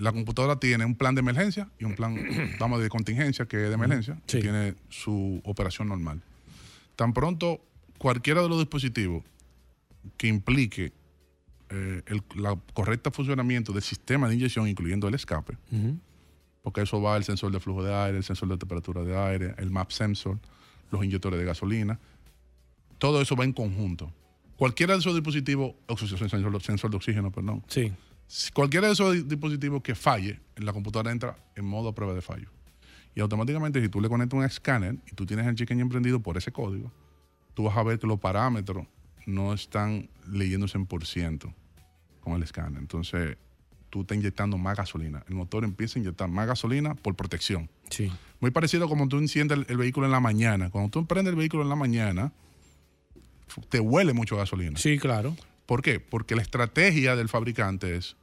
La computadora tiene un plan de emergencia y un plan, vamos, de contingencia, que es de emergencia,
Sí.
y tiene su operación normal. Tan pronto cualquiera de los dispositivos que implique eh, el la correcto funcionamiento del sistema de inyección, incluyendo el escape, porque eso va el sensor de flujo de aire, el sensor de temperatura de aire, el map sensor, los inyectores de gasolina. Todo eso va en conjunto. Cualquiera de esos dispositivos, sensor, sensor de oxígeno, perdón.
Sí.
Cualquiera de esos di- dispositivos que falle, la computadora entra en modo prueba de fallo. Y automáticamente, si tú le conectas un escáner y tú tienes el check-in emprendido por ese código, tú vas a ver que los parámetros no están leyéndose en por ciento con el escáner. Entonces, tú estás inyectando más gasolina. El motor empieza a inyectar más gasolina por protección.
Sí.
Muy parecido como tú enciendes el, el vehículo en la mañana. Cuando tú prendes el vehículo en la mañana, te huele mucho gasolina.
Sí, claro.
¿Por qué? Porque la estrategia del fabricante es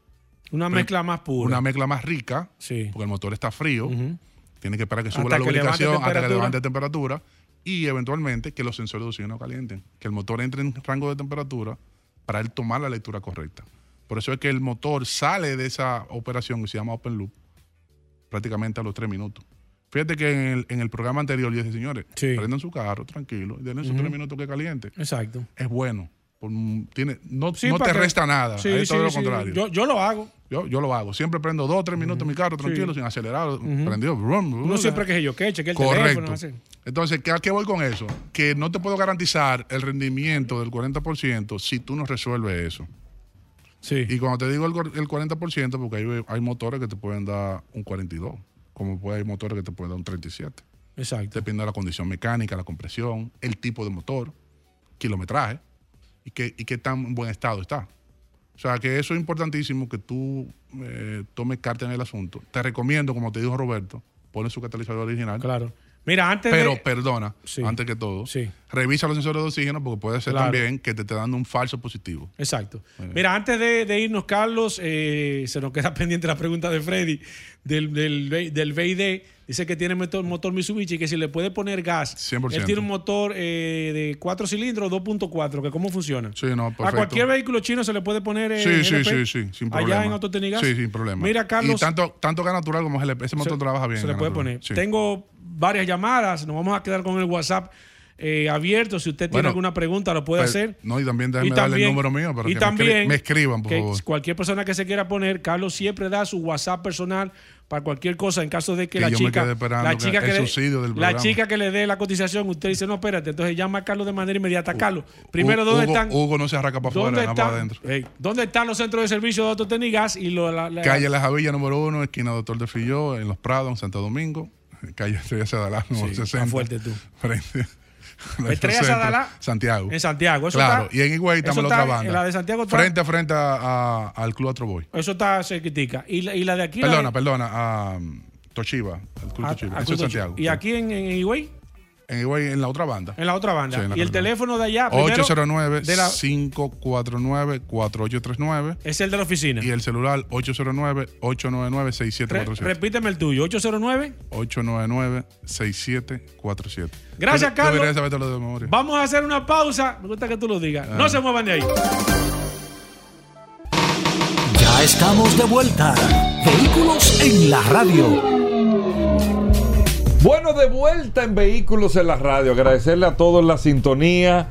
Una mezcla más pura.
una mezcla más rica,
Sí.
porque el motor está frío,
Ujú.
tiene que esperar que suba
Hasta
la lubricación hasta que levante temperatura y eventualmente que los sensores de oxígeno calienten, que el motor entre en rango de temperatura para él tomar la lectura correcta. Por eso es que el motor sale de esa operación que se llama Open Loop prácticamente a los tres minutos. Fíjate que en el, en el programa anterior yo dije, señores,
Sí.
prendan su carro tranquilo y denle sus
Ujú.
tres minutos que caliente.
Exacto.
Es bueno. por- tiene, no
Sí,
no
para
te
que-
resta nada.
Sí,
es todo lo contrario.
Yo, yo lo hago.
Yo, yo lo hago. Siempre prendo dos o tres minutos mi carro tranquilo, sin acelerar, prendido. brum, brum,
Uno siempre que se yo que cheque el
Correcto.
teléfono.
Entonces, ¿qué, ¿a qué voy con eso? Que no te puedo garantizar el rendimiento del 40% si tú no resuelves eso.
Sí.
Y cuando te digo el, el 40%, porque hay, hay motores que te pueden dar un 42, como puede, hay motores que te pueden dar un 37.
Exacto.
Depende de la condición mecánica, la compresión, el tipo de motor, kilometraje y qué, y qué tan buen estado está. O sea, que eso es importantísimo que tú eh, tomes carta en el asunto. Te recomiendo, como te dijo Roberto, pone su catalizador original.
Claro. Mira, antes
Pero
de...
perdona,
Sí.
antes que todo,
Sí.
Revisa los sensores de oxígeno porque puede ser
Claro.
también que te esté dando un falso positivo.
Exacto. Mira, antes de, de irnos, Carlos, eh, se nos queda pendiente la pregunta de Freddy del, del, del VID. Dice que tiene motor, motor Mitsubishi y que si le puede poner gas.
100%.
Él tiene un motor eh, de 4 cilindros, 2.4, que cómo funciona.
Sí, no,
A
perfecto.
cualquier vehículo chino se le puede poner eh,
Sí, sí, sí, sí, sin problema.
Allá en Autotecnigas.
Sí, sin problema.
Mira, Carlos.
Y tanto, tanto gas natural como GLP, ese motor
se-
trabaja bien.
Se le puede
natural.
poner.
Sí.
Tengo varias llamadas. Nos vamos a quedar con el WhatsApp eh, abierto. Si usted tiene
Bueno,
alguna pregunta, lo puede
Pues,
hacer.
No, y también déjame
Y
darle
también-
el número mío para
y
que
también
me, escri- me escriban, por
que
favor.
Cualquier persona que se quiera poner, Carlos siempre da su WhatsApp personal para cualquier cosa en caso de que,
Que
la chica, la chica que le, la chica que le dé la cotización, usted dice, no, espérate, entonces llama a Carlos de manera inmediata. Carlos, primero, ¿dónde
Hugo,
están?
Hugo no se arranca para afuera,
¿Dónde
nada para adentro.
Ey, ¿Dónde están los centros de servicio de Autotecnigas y lo, la, la-
Calle La Javilla número uno, esquina Doctor de Filló, en Los Prados, en Santo Domingo. Calle Estrella Sadalá, número
Sí,
60.
está fuerte tú.
Frente.
Estrella
Centro,
Sadalá.
Santiago.
En Santiago. Eso
claro,
está-
y en Higüey
eso
también la otra banda.
en la de Santiago está-
Frente a frente a- a- al Club Atroboy.
Eso está cerquitica. Y la, y la de aquí. la
Perdona,
de-
perdona, a Toshiba, al Club
a-
Toshiba. Eso es Santiago.
¿Y aquí en, en Higüey?
En la otra banda.
En la otra banda.
Sí, la
y el teléfono de allá. primero, de la-
809-549-4839.
es el de la oficina.
Y el celular
Re-
809-899-6747.
repíteme el tuyo. 809.
899-6747.
Gracias,
Tú- tú
Carlos.
deberías sabértelo de memoria.
Vamos a hacer una pausa. Me gusta que tú lo digas.
Ah.
No se muevan de ahí.
Ya estamos de vuelta. Vehículos en la radio.
Bueno, de vuelta en Vehículos en la Radio. Agradecerle a todos la sintonía.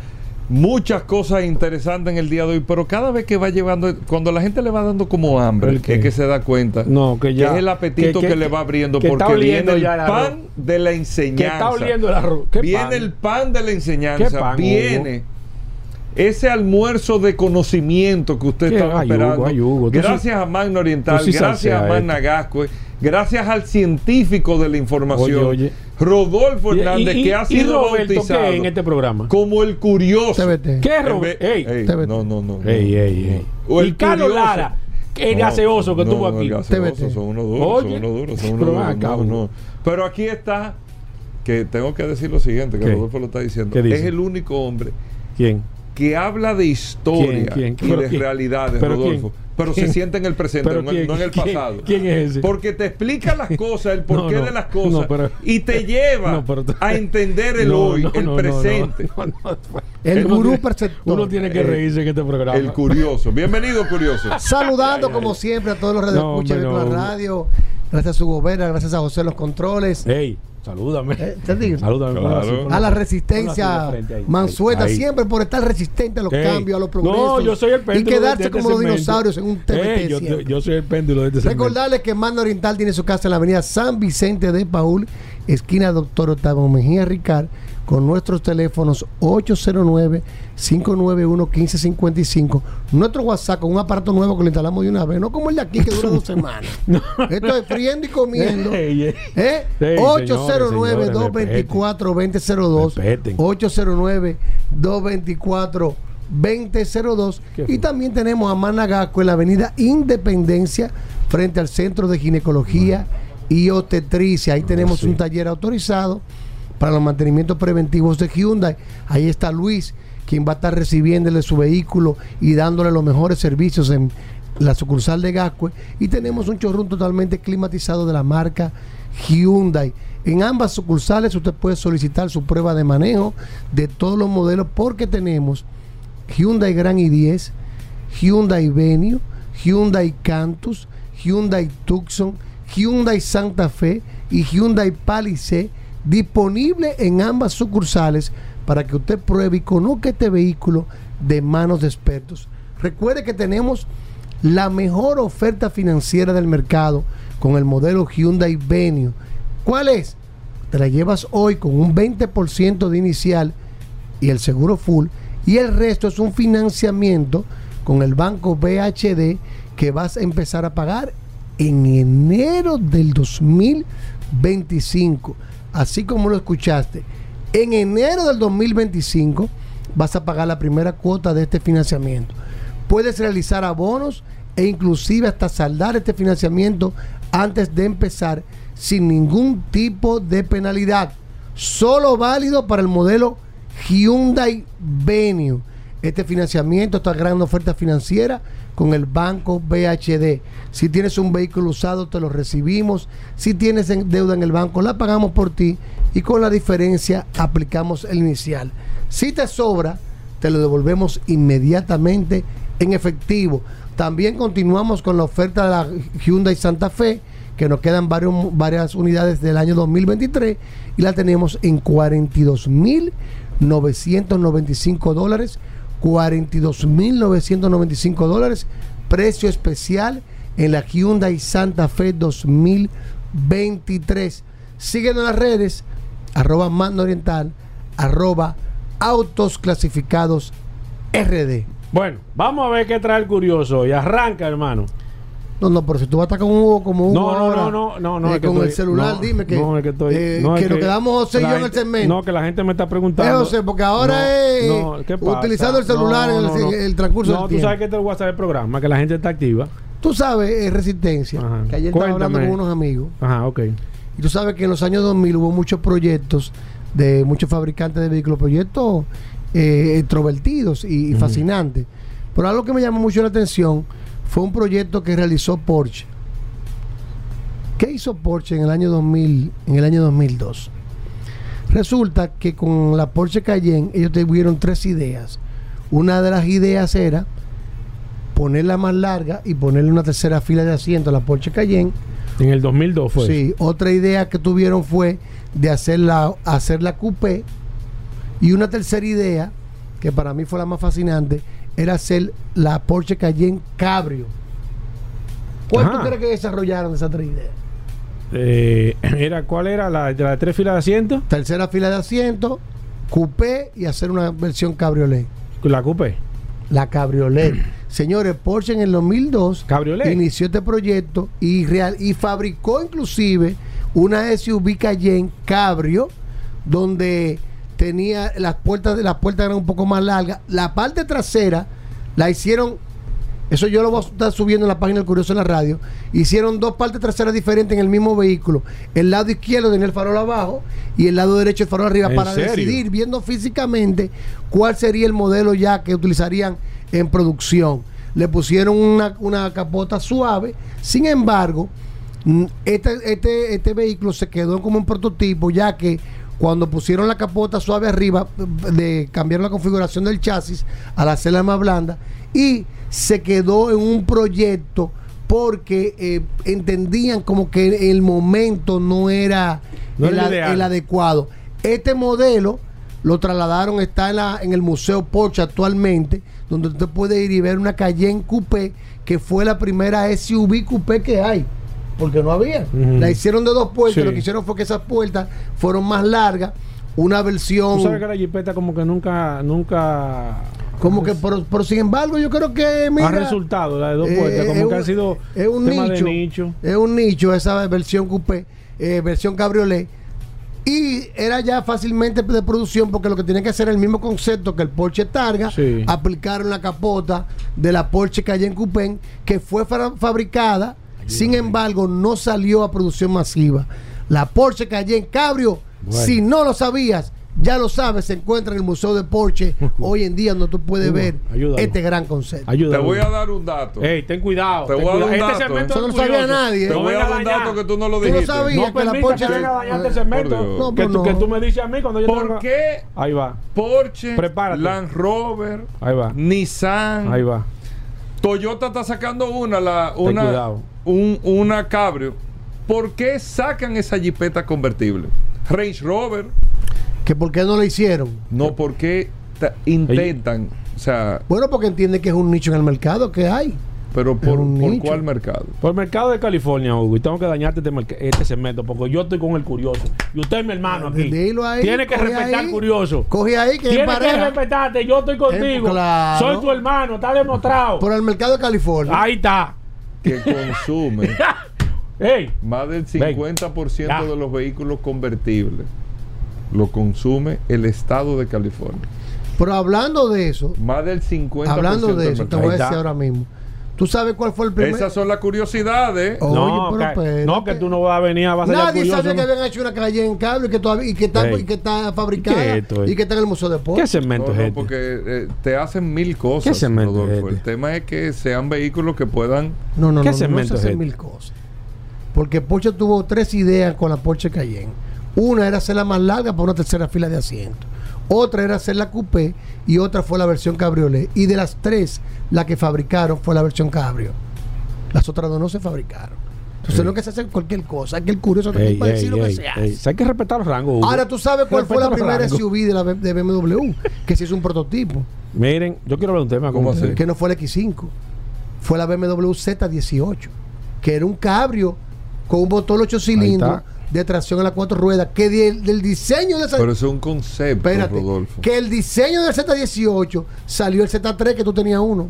Muchas cosas interesantes en el día de hoy, pero cada vez que va llevando, cuando la gente le va dando como hambre, es que se da cuenta
No, que ya-
es el apetito que,
que-
le va abriendo, porque viene el pan de la enseñanza.
Está oliendo el arroz. ¿Qué
viene
pan?
el pan de la enseñanza.
¿Qué pan,
viene ese almuerzo de conocimiento que usted estaba
Ay, Hugo,
esperando.
ay, Hugo, tú
gracias a Magno Oriental,
sí
gracias a Magna Gascue, gracias al científico de la información,
Oye, oye.
Rodolfo
Y-
Hernández,
y-
que ha sido
Roberto,
bautizado
¿qué en este programa?
como el curioso.
TBT. ¿Qué,
En
Roberto? Ey,
Ey, no, no, no.
Ey,
no.
ey, ey.
O el
Y Carlos
curioso.
Lara, el
No,
gaseoso que
no,
tuvo
no,
aquí.
el gaseoso,
TBT.
son unos duros,
Oye,
son unos duros, son unos
pero
duros. no, no. Pero aquí está, que tengo que decir lo siguiente, que
¿Qué?
Rodolfo lo está diciendo.
¿Qué dice?
Es el único hombre
¿Quién?
que habla de historia
¿Quién? ¿Quién?
y
¿Pero
de
quién?
realidades,
¿Pero
Rodolfo. Pero
¿Quién?
se siente en el presente,
¿Pero
no,
quién?
no en el pasado.
¿Quién es ese?
Porque te explica las cosas, el porqué
No, no.
de las cosas
No, pero-
y te lleva
No, pero tú-
a entender el
No,
hoy,
no,
el presente.
no, no, no.
El gurú perceptor.
Uno tiene que reírse en este programa.
El curioso. Bienvenido, curioso.
Saludando como siempre a todos los radioescuchas
No,
de la radio. Gracias a Hugo Vera, gracias a José los controles.
Ey, salúdame.
Eh, te digo.
Salúdame.
Claro.
A la resistencia mansueta,
Ahí.
siempre por estar resistente a los
Ey.
cambios, a los progresos.
No, yo soy el péndulo.
Y quedarse
de este
como los
segmento.
dinosaurios en un TBT.
Ey, yo,
siempre.
yo soy el péndulo de este.
Recordarles que Mando Oriental tiene su casa en la avenida San Vicente de Paul, esquina Doctor Octavio Mejía Ricard, con nuestros teléfonos 809-591-1555. Nuestro WhatsApp con un aparato nuevo que le instalamos de una vez, no como el de aquí que dura dos semanas. Esto es friendo y comiendo. ¿Eh?
Ey,
809-224-2002.
Respeten.
809-224-2002.
¿Qué
Y también tenemos a Managasco en la avenida Independencia, frente al Centro de Ginecología y Obstetricia. Ahí tenemos
sí.
un taller autorizado para los mantenimientos preventivos de Hyundai. Ahí está Luis, quien va a estar recibiéndole su vehículo y dándole los mejores servicios en la sucursal de Gascue. Y tenemos un chorrón totalmente climatizado de la marca Hyundai. En ambas sucursales usted puede solicitar su prueba de manejo de todos los modelos porque tenemos Hyundai Grand i10, Hyundai Venue, Hyundai Cantus, Hyundai Tucson, Hyundai Santa Fe y Hyundai Palisade disponible en ambas sucursales para que usted pruebe y conozca este vehículo de manos de expertos. Recuerde que tenemos la mejor oferta financiera del mercado con el modelo Hyundai Venue. ¿Cuál es? Te la llevas hoy con un 20% de inicial y el seguro full y el resto es un financiamiento con el banco BHD que vas a empezar a pagar en enero del 2025. Así como lo escuchaste, en enero del 2025 vas a pagar la primera cuota de este financiamiento. Puedes realizar abonos e inclusive hasta saldar este financiamiento antes de empezar sin ningún tipo de penalidad. Solo válido para el modelo Hyundai Venue. Este financiamiento, esta gran oferta financiera con el banco BHD. Si tienes un vehículo usado, te lo recibimos. Si tienes en- deuda en el banco, la pagamos por ti y con la diferencia aplicamos el inicial. Si te sobra, te lo devolvemos inmediatamente en efectivo. También continuamos con la oferta de la Hyundai Santa Fe, que nos quedan varias unidades del año 2023 y la tenemos en 42.995 dólares. 42.995 dólares. Precio especial en la Hyundai Santa Fe 2023. Síguenos en las redes, arroba Mando Oriental, arroba Autos Clasificados RD.
Bueno, vamos a ver qué trae el curioso y arranca, hermano.
No, no, pero si tú vas a estar con Hugo como Hugo
No, no,
ahora,
no, no, no, no,
eh,
es
con el celular,
no,
dime que,
no, es que estoy-
eh,
no, es
que nos quedamos José y yo en el segmento.
No, que la gente me está preguntando.
Eh, José, porque ahora
No,
es
no, ¿qué pasa?
utilizando el celular en el- el transcurso
No,
del
tú
tiempo.
sabes que te voy a hacer el programa, que la gente está activa.
Tú sabes, eh, Resistencia, que ayer estaba hablando
Cuéntame.
con unos amigos.
Ajá, ok.
Y tú sabes que en los años 2000 hubo muchos proyectos de muchos fabricantes de vehículos, proyectos eh, extrovertidos y, y fascinantes. Pero algo que me llamó mucho la atención fue un proyecto que realizó Porsche. ¿Qué hizo Porsche en el año 2000, en el año 2002? Resulta que con la Porsche Cayenne ellos tuvieron tres ideas. Una de las ideas era ponerla más larga y ponerle una tercera fila de asiento a la Porsche Cayenne.
En el 2002 fue.
Sí, otra idea que tuvieron fue de hacerla, hacerla coupé. Y una tercera idea, que para mí fue la más fascinante, era hacer la Porsche Cayenne Cabrio. ¿Cuál tú crees que desarrollaron esas tres ideas?
Eh, era, ¿Cuál era la de las tres filas de asiento?
Tercera fila de asiento, coupé y hacer una versión cabriolet.
La coupé.
La cabriolet. Señores, Porsche en el 2002
Cabriolet.
inició este proyecto y, real, y fabricó inclusive una SUV Cayenne Cabrio donde tenía las puertas las puertas eran un poco más largas. La parte trasera la hicieron eso yo lo voy a estar subiendo en la página del Curioso en la radio. Hicieron dos partes traseras diferentes en el mismo vehículo. El lado izquierdo tenía el farol abajo y el lado derecho el farol arriba
¿En
para
serio?
decidir, viendo físicamente cuál sería el modelo ya que utilizarían en producción. Le pusieron una, una capota suave. Sin embargo, este, este, este vehículo se quedó como un prototipo ya que cuando pusieron la capota suave arriba, de cambiaron la configuración del chasis al hacerla más blanda y se quedó en un proyecto porque eh, entendían como que el momento no era,
No
a- el adecuado. Este modelo lo trasladaron, está en, la, en el Museo Porsche actualmente, donde usted puede ir y ver una Cayenne Coupé, que fue la primera SUV Coupé que hay, porque no había. La hicieron de dos puertas,
Sí.
lo que hicieron fue que esas puertas fueron más largas, una versión...
Tú sabes que la jipeta como que nunca, nunca
Como que, pero, pero sin embargo, yo creo que, mira...
ha resultado la de dos puertas,
eh,
como que ha sido
es un
tema
nicho,
de nicho.
Es un nicho esa versión coupé, eh, versión cabriolet. Y era ya fácilmente de producción porque lo que tenía que hacer el mismo concepto que el Porsche Targa,
Sí.
aplicaron la capota de la Porsche Cayenne Coupé, que fue fa- fabricada, sin embargo, no salió a producción masiva. La Porsche Cayenne Cabrio,
Bueno.
si no lo sabías, ya lo sabes, se encuentra en el Museo de Porsche hoy en día donde tú puedes ver
ayúdalo.
este gran concepto.
Ayuda.
Te voy a dar un dato.
Ey, ten cuidado.
Te
ten
voy a dar un
Este
dato,
segmento
¿eh?
es
Eso no sabía
curioso.
nadie, ¿eh?
Te voy a dar un dato que tú no lo
Tú lo
dijiste.
sabías.
No
que la Porsche-
que venga a
Por
segmento.
No,
que,
pues
tú,
no.
que tú me dices a mí cuando yo te
¿Por qué
Ahí va,
Porsche,
Prepárate.
Land Rover,
ahí va,
Nissan,
ahí va.
Toyota está sacando una, la,
Ten
una,
cuidado.
Un- una Cabrio. ¿Por qué sacan esa jipeta convertible? Range Rover,
que por qué no lo hicieron.
no, porque intentan, o sea,
Bueno, porque entiende que es un nicho en el mercado que hay.
Pero ¿por, por cuál mercado?
Por el mercado de California, Hugo, y tengo que dañarte este, este segmento porque yo estoy con el curioso. Y usted es mi hermano aquí.
Dilo ahí,
Tiene que respetar
ahí.
al curioso.
Coge ahí que
Tiene que respetarte. Yo estoy contigo.
Eh, claro.
Soy tu hermano. Está demostrado.
Por el mercado de California.
Ahí está.
Que consume más del
Ven.
50%
Ya.
de los vehículos convertibles. Lo consume el estado de California.
Pero hablando de eso,
Más del 50%
hablando de eso, te voy a decir ahora mismo. ¿Tú sabes cuál fue el primer?
Esas son las curiosidades.
Oye,
no,
pero
que, no, que tú no vas a venir a vas a
Nadie
curioso.
sabía que habían hecho una calle en cable y que todavía y que está, y que está
¿Qué
fabricada
es esto, eh?
y que está en el Museo de
¿Qué
Deportes.
segmento
No,
es
no,
este?
porque eh, te hacen mil cosas.
¿Qué segmento es
Rodolfo.
este?
El tema es que sean vehículos que puedan.
No, no,
¿Qué
no, no, se
es
hacen
este?
mil cosas. Porque Porsche tuvo tres ideas con la Porsche Cayenne. Una era hacerla más larga para una tercera fila de asientos. Otra era hacerla coupé y otra fue la versión cabriolet. Y de las tres, la que fabricaron fue la versión cabrio. Las otras dos no se fabricaron. Entonces
Ey.
no es que se hace cualquier cosa, es que el curioso para
ey,
decir lo que
ey,
se.
Hay que respetar los rangos. Hugo.
Ahora tú sabes cuál fue la primera
rangos.
SUV de, la, de BMW, que se hizo un prototipo,
Miren, yo quiero hablar de un tema.
¿Cómo
ustedes.
que no fue el X5, fue la BMW Z18, que era un cabrio con un motor 8 cilindros
está.
De tracción a las cuatro ruedas, que del, del diseño de esa...
Pero eso es un concepto,
Espérate,
Rodolfo.
que el diseño del Z18 salió el Z3 que tú tenías uno,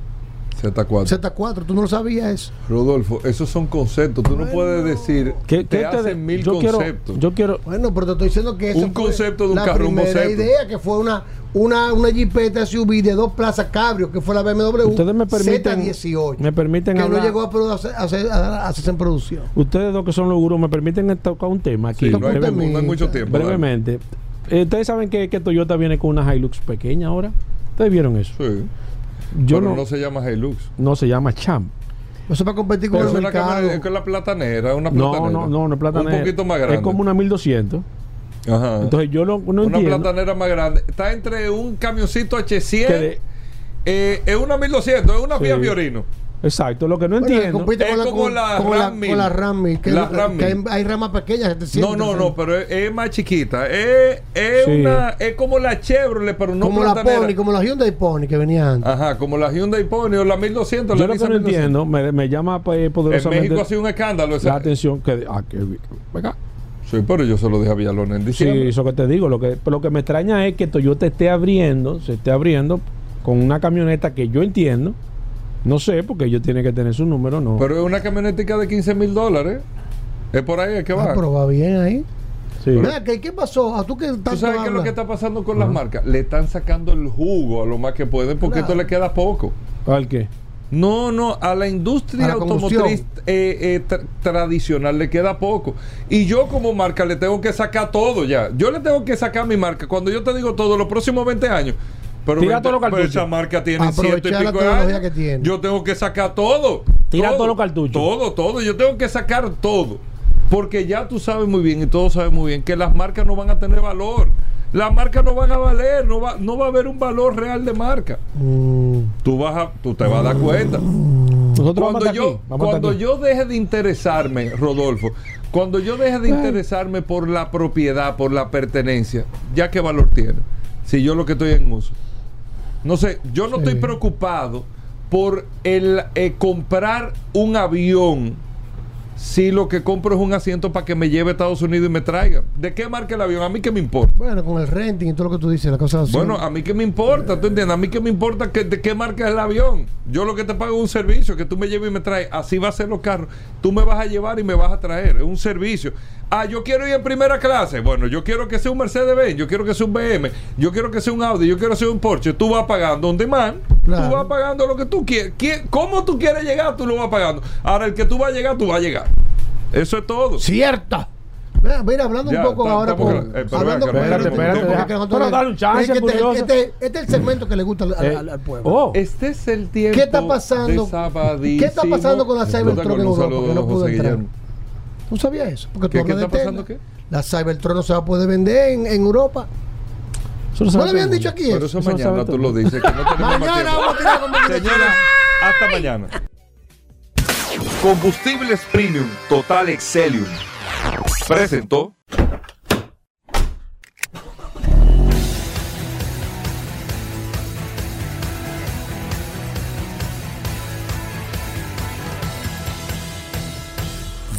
Z4.
Z4, tú no lo sabías eso.
Rodolfo, esos son conceptos. Tú no puedes decir.
¿Qué-
te hacen mil
yo quiero,
conceptos.
yo quiero.
Bueno, pero te estoy diciendo que esa
Un
fue
concepto de un
la
carro,
primera idea que fue una una una Jeepeta SUV de dos plazas cabrio que fue la BMW
Ustedes me permiten.
Z18
Me permiten
que
hablar.
no llegó a, produ- a hacer- a- a hacerse en producción.
Ustedes dos que son los gurús, me permiten tocar un tema aquí.
Sí, no, hay,
Toca un
no hay
temita.
mucho tiempo.
brevemente. Eh, Ustedes saben que, que Toyota viene con una Hilux pequeña ahora. ¿Ustedes vieron eso?
Sí.
Yo
Pero
no,
no, se llama Hilux.
no se llama Champ.
Eso para competir con
Pero
el
es una
mercado.
cámara, es que la platanera, una
No,
platanera.
no, no, no es platanera.
Un poquito más grande.
Es como una 1200.
Ajá.
Entonces yo no, no
una
entiendo.
platanera más grande. Está entre un camioncito H100.
que de-
eh, es una 1200, es una
Sí.
Fiat Fiorino.
Exacto, lo que no
Bueno, que
entiendo.
Es
con la,
como
con,
la
con
Ram
la,
1000.
con la Ram 1000, que,
La
es-
Ram
que hay,
1000.
hay ramas pequeñas. 700,
No, no, no,
300.
pero es, es más chiquita. Es, es
Sí.
una, es como la Chevrolet, pero no
como la. Pony, como la Hyundai Pony que venía antes.
Ajá, como la Hyundai Pony o la 1200.
yo
la
lo que no
1200.
entiendo, me, me llama
En
poderosamente
México ha sido un escándalo. esa-
la atención que, ah, que venga.
Sí, pero yo se lo dije a Villalona en
Sí,
diciembre.
eso que te digo. Lo que, lo que me extraña es que Toyota esté abriendo, se esté abriendo con una camioneta que yo entiendo. No sé, porque ellos tienen que tener su número, no.
Pero es una camionetica de 15 mil dólares. Es por ahí es que va.
Ah, pero va bien ahí.
Sí.
Mira, ¿qué, ¿qué pasó? ¿A tú qué
¿Tú sabes qué es lo que está pasando con las marcas? Le están sacando el jugo a lo más que pueden porque
Claro.
esto le queda poco.
¿Al qué?
No, no, a la industria
A la
automotriz eh, eh, tra- tradicional le queda poco. Y yo como marca le tengo que sacar todo ya. Yo le tengo que sacar mi marca. Cuando yo te digo todo, los próximos 20 años. Pero,
Tira
20
todos los
pero esa marca tiene ciento y pico de años.
que tiene.
Yo tengo que sacar todo.
Tira
todo,
todos los cartuchos.
Todo, todo. Yo tengo que sacar todo. Porque ya tú sabes muy bien y todos saben muy bien que las marcas no van a tener valor. Las marcas no van a valer, no va, no va a haber un valor real de marca.
Mm,
Tú vas a, tú te vas a dar cuenta.
Nosotros
Cuando yo, cuando yo deje de interesarme, Rodolfo, cuando yo deje de interesarme por la propiedad, por la pertenencia, ¿ya qué valor tiene? Si yo lo que estoy en uso. No sé, yo no
Sí.
estoy preocupado por el eh, comprar un avión si lo que compro es un asiento para que me lleve a Estados Unidos y me traiga. ¿De qué marca el avión? A mí qué me importa.
bueno, con el renting y todo lo que tú dices, la cosa así.
Bueno, a mí qué me importa, ¿tú entiendes? A mí qué me importa que, de qué marca es el avión. Yo lo que te pago es un servicio, que tú me lleves y me traes. Así va a ser los carros. Tú me vas a llevar y me vas a traer. Es un servicio. Ah, yo quiero ir en primera clase. Bueno, yo quiero que sea un Mercedes-Benz, yo quiero que sea un BM, yo quiero que sea un Audi, yo quiero que sea un Porsche. Tú vas pagando un demand.
Claro.
Tú vas pagando lo que tú quieres. ¿Quién- ¿Cómo tú quieres llegar? Tú lo vas pagando. Ahora, el que tú vas a llegar, tú vas a llegar. Eso es todo.
Cierta. Mira, mira, hablando
Ya,
un poco
está-
ahora
eh, pero
hablando
espérate,
espérate,
este, este- es el segmento que le gusta al,
Eh,
al- al pueblo.
oh,
Este es el tiempo.
¿Qué está pasando?
de.
¿Qué está pasando con la Cybertruck en
Un
Europa?
saludo,
Que no pudo
José
entrar.
Guillermo.
¿Tú sabías eso? Porque tú
¿Qué, qué
hablas de
está pasando?
Tesla.
¿Qué?
La Cybertruck no se va a poder vender en, en Europa.
eso lo
¿No le habían dicho aquí
Pero
eso?
eso
Eso lo
mañana tú lo dices. Que no
Mañana vamos a tirar con
Señores, hasta mañana. Combustibles Premium Total Excelium presentó.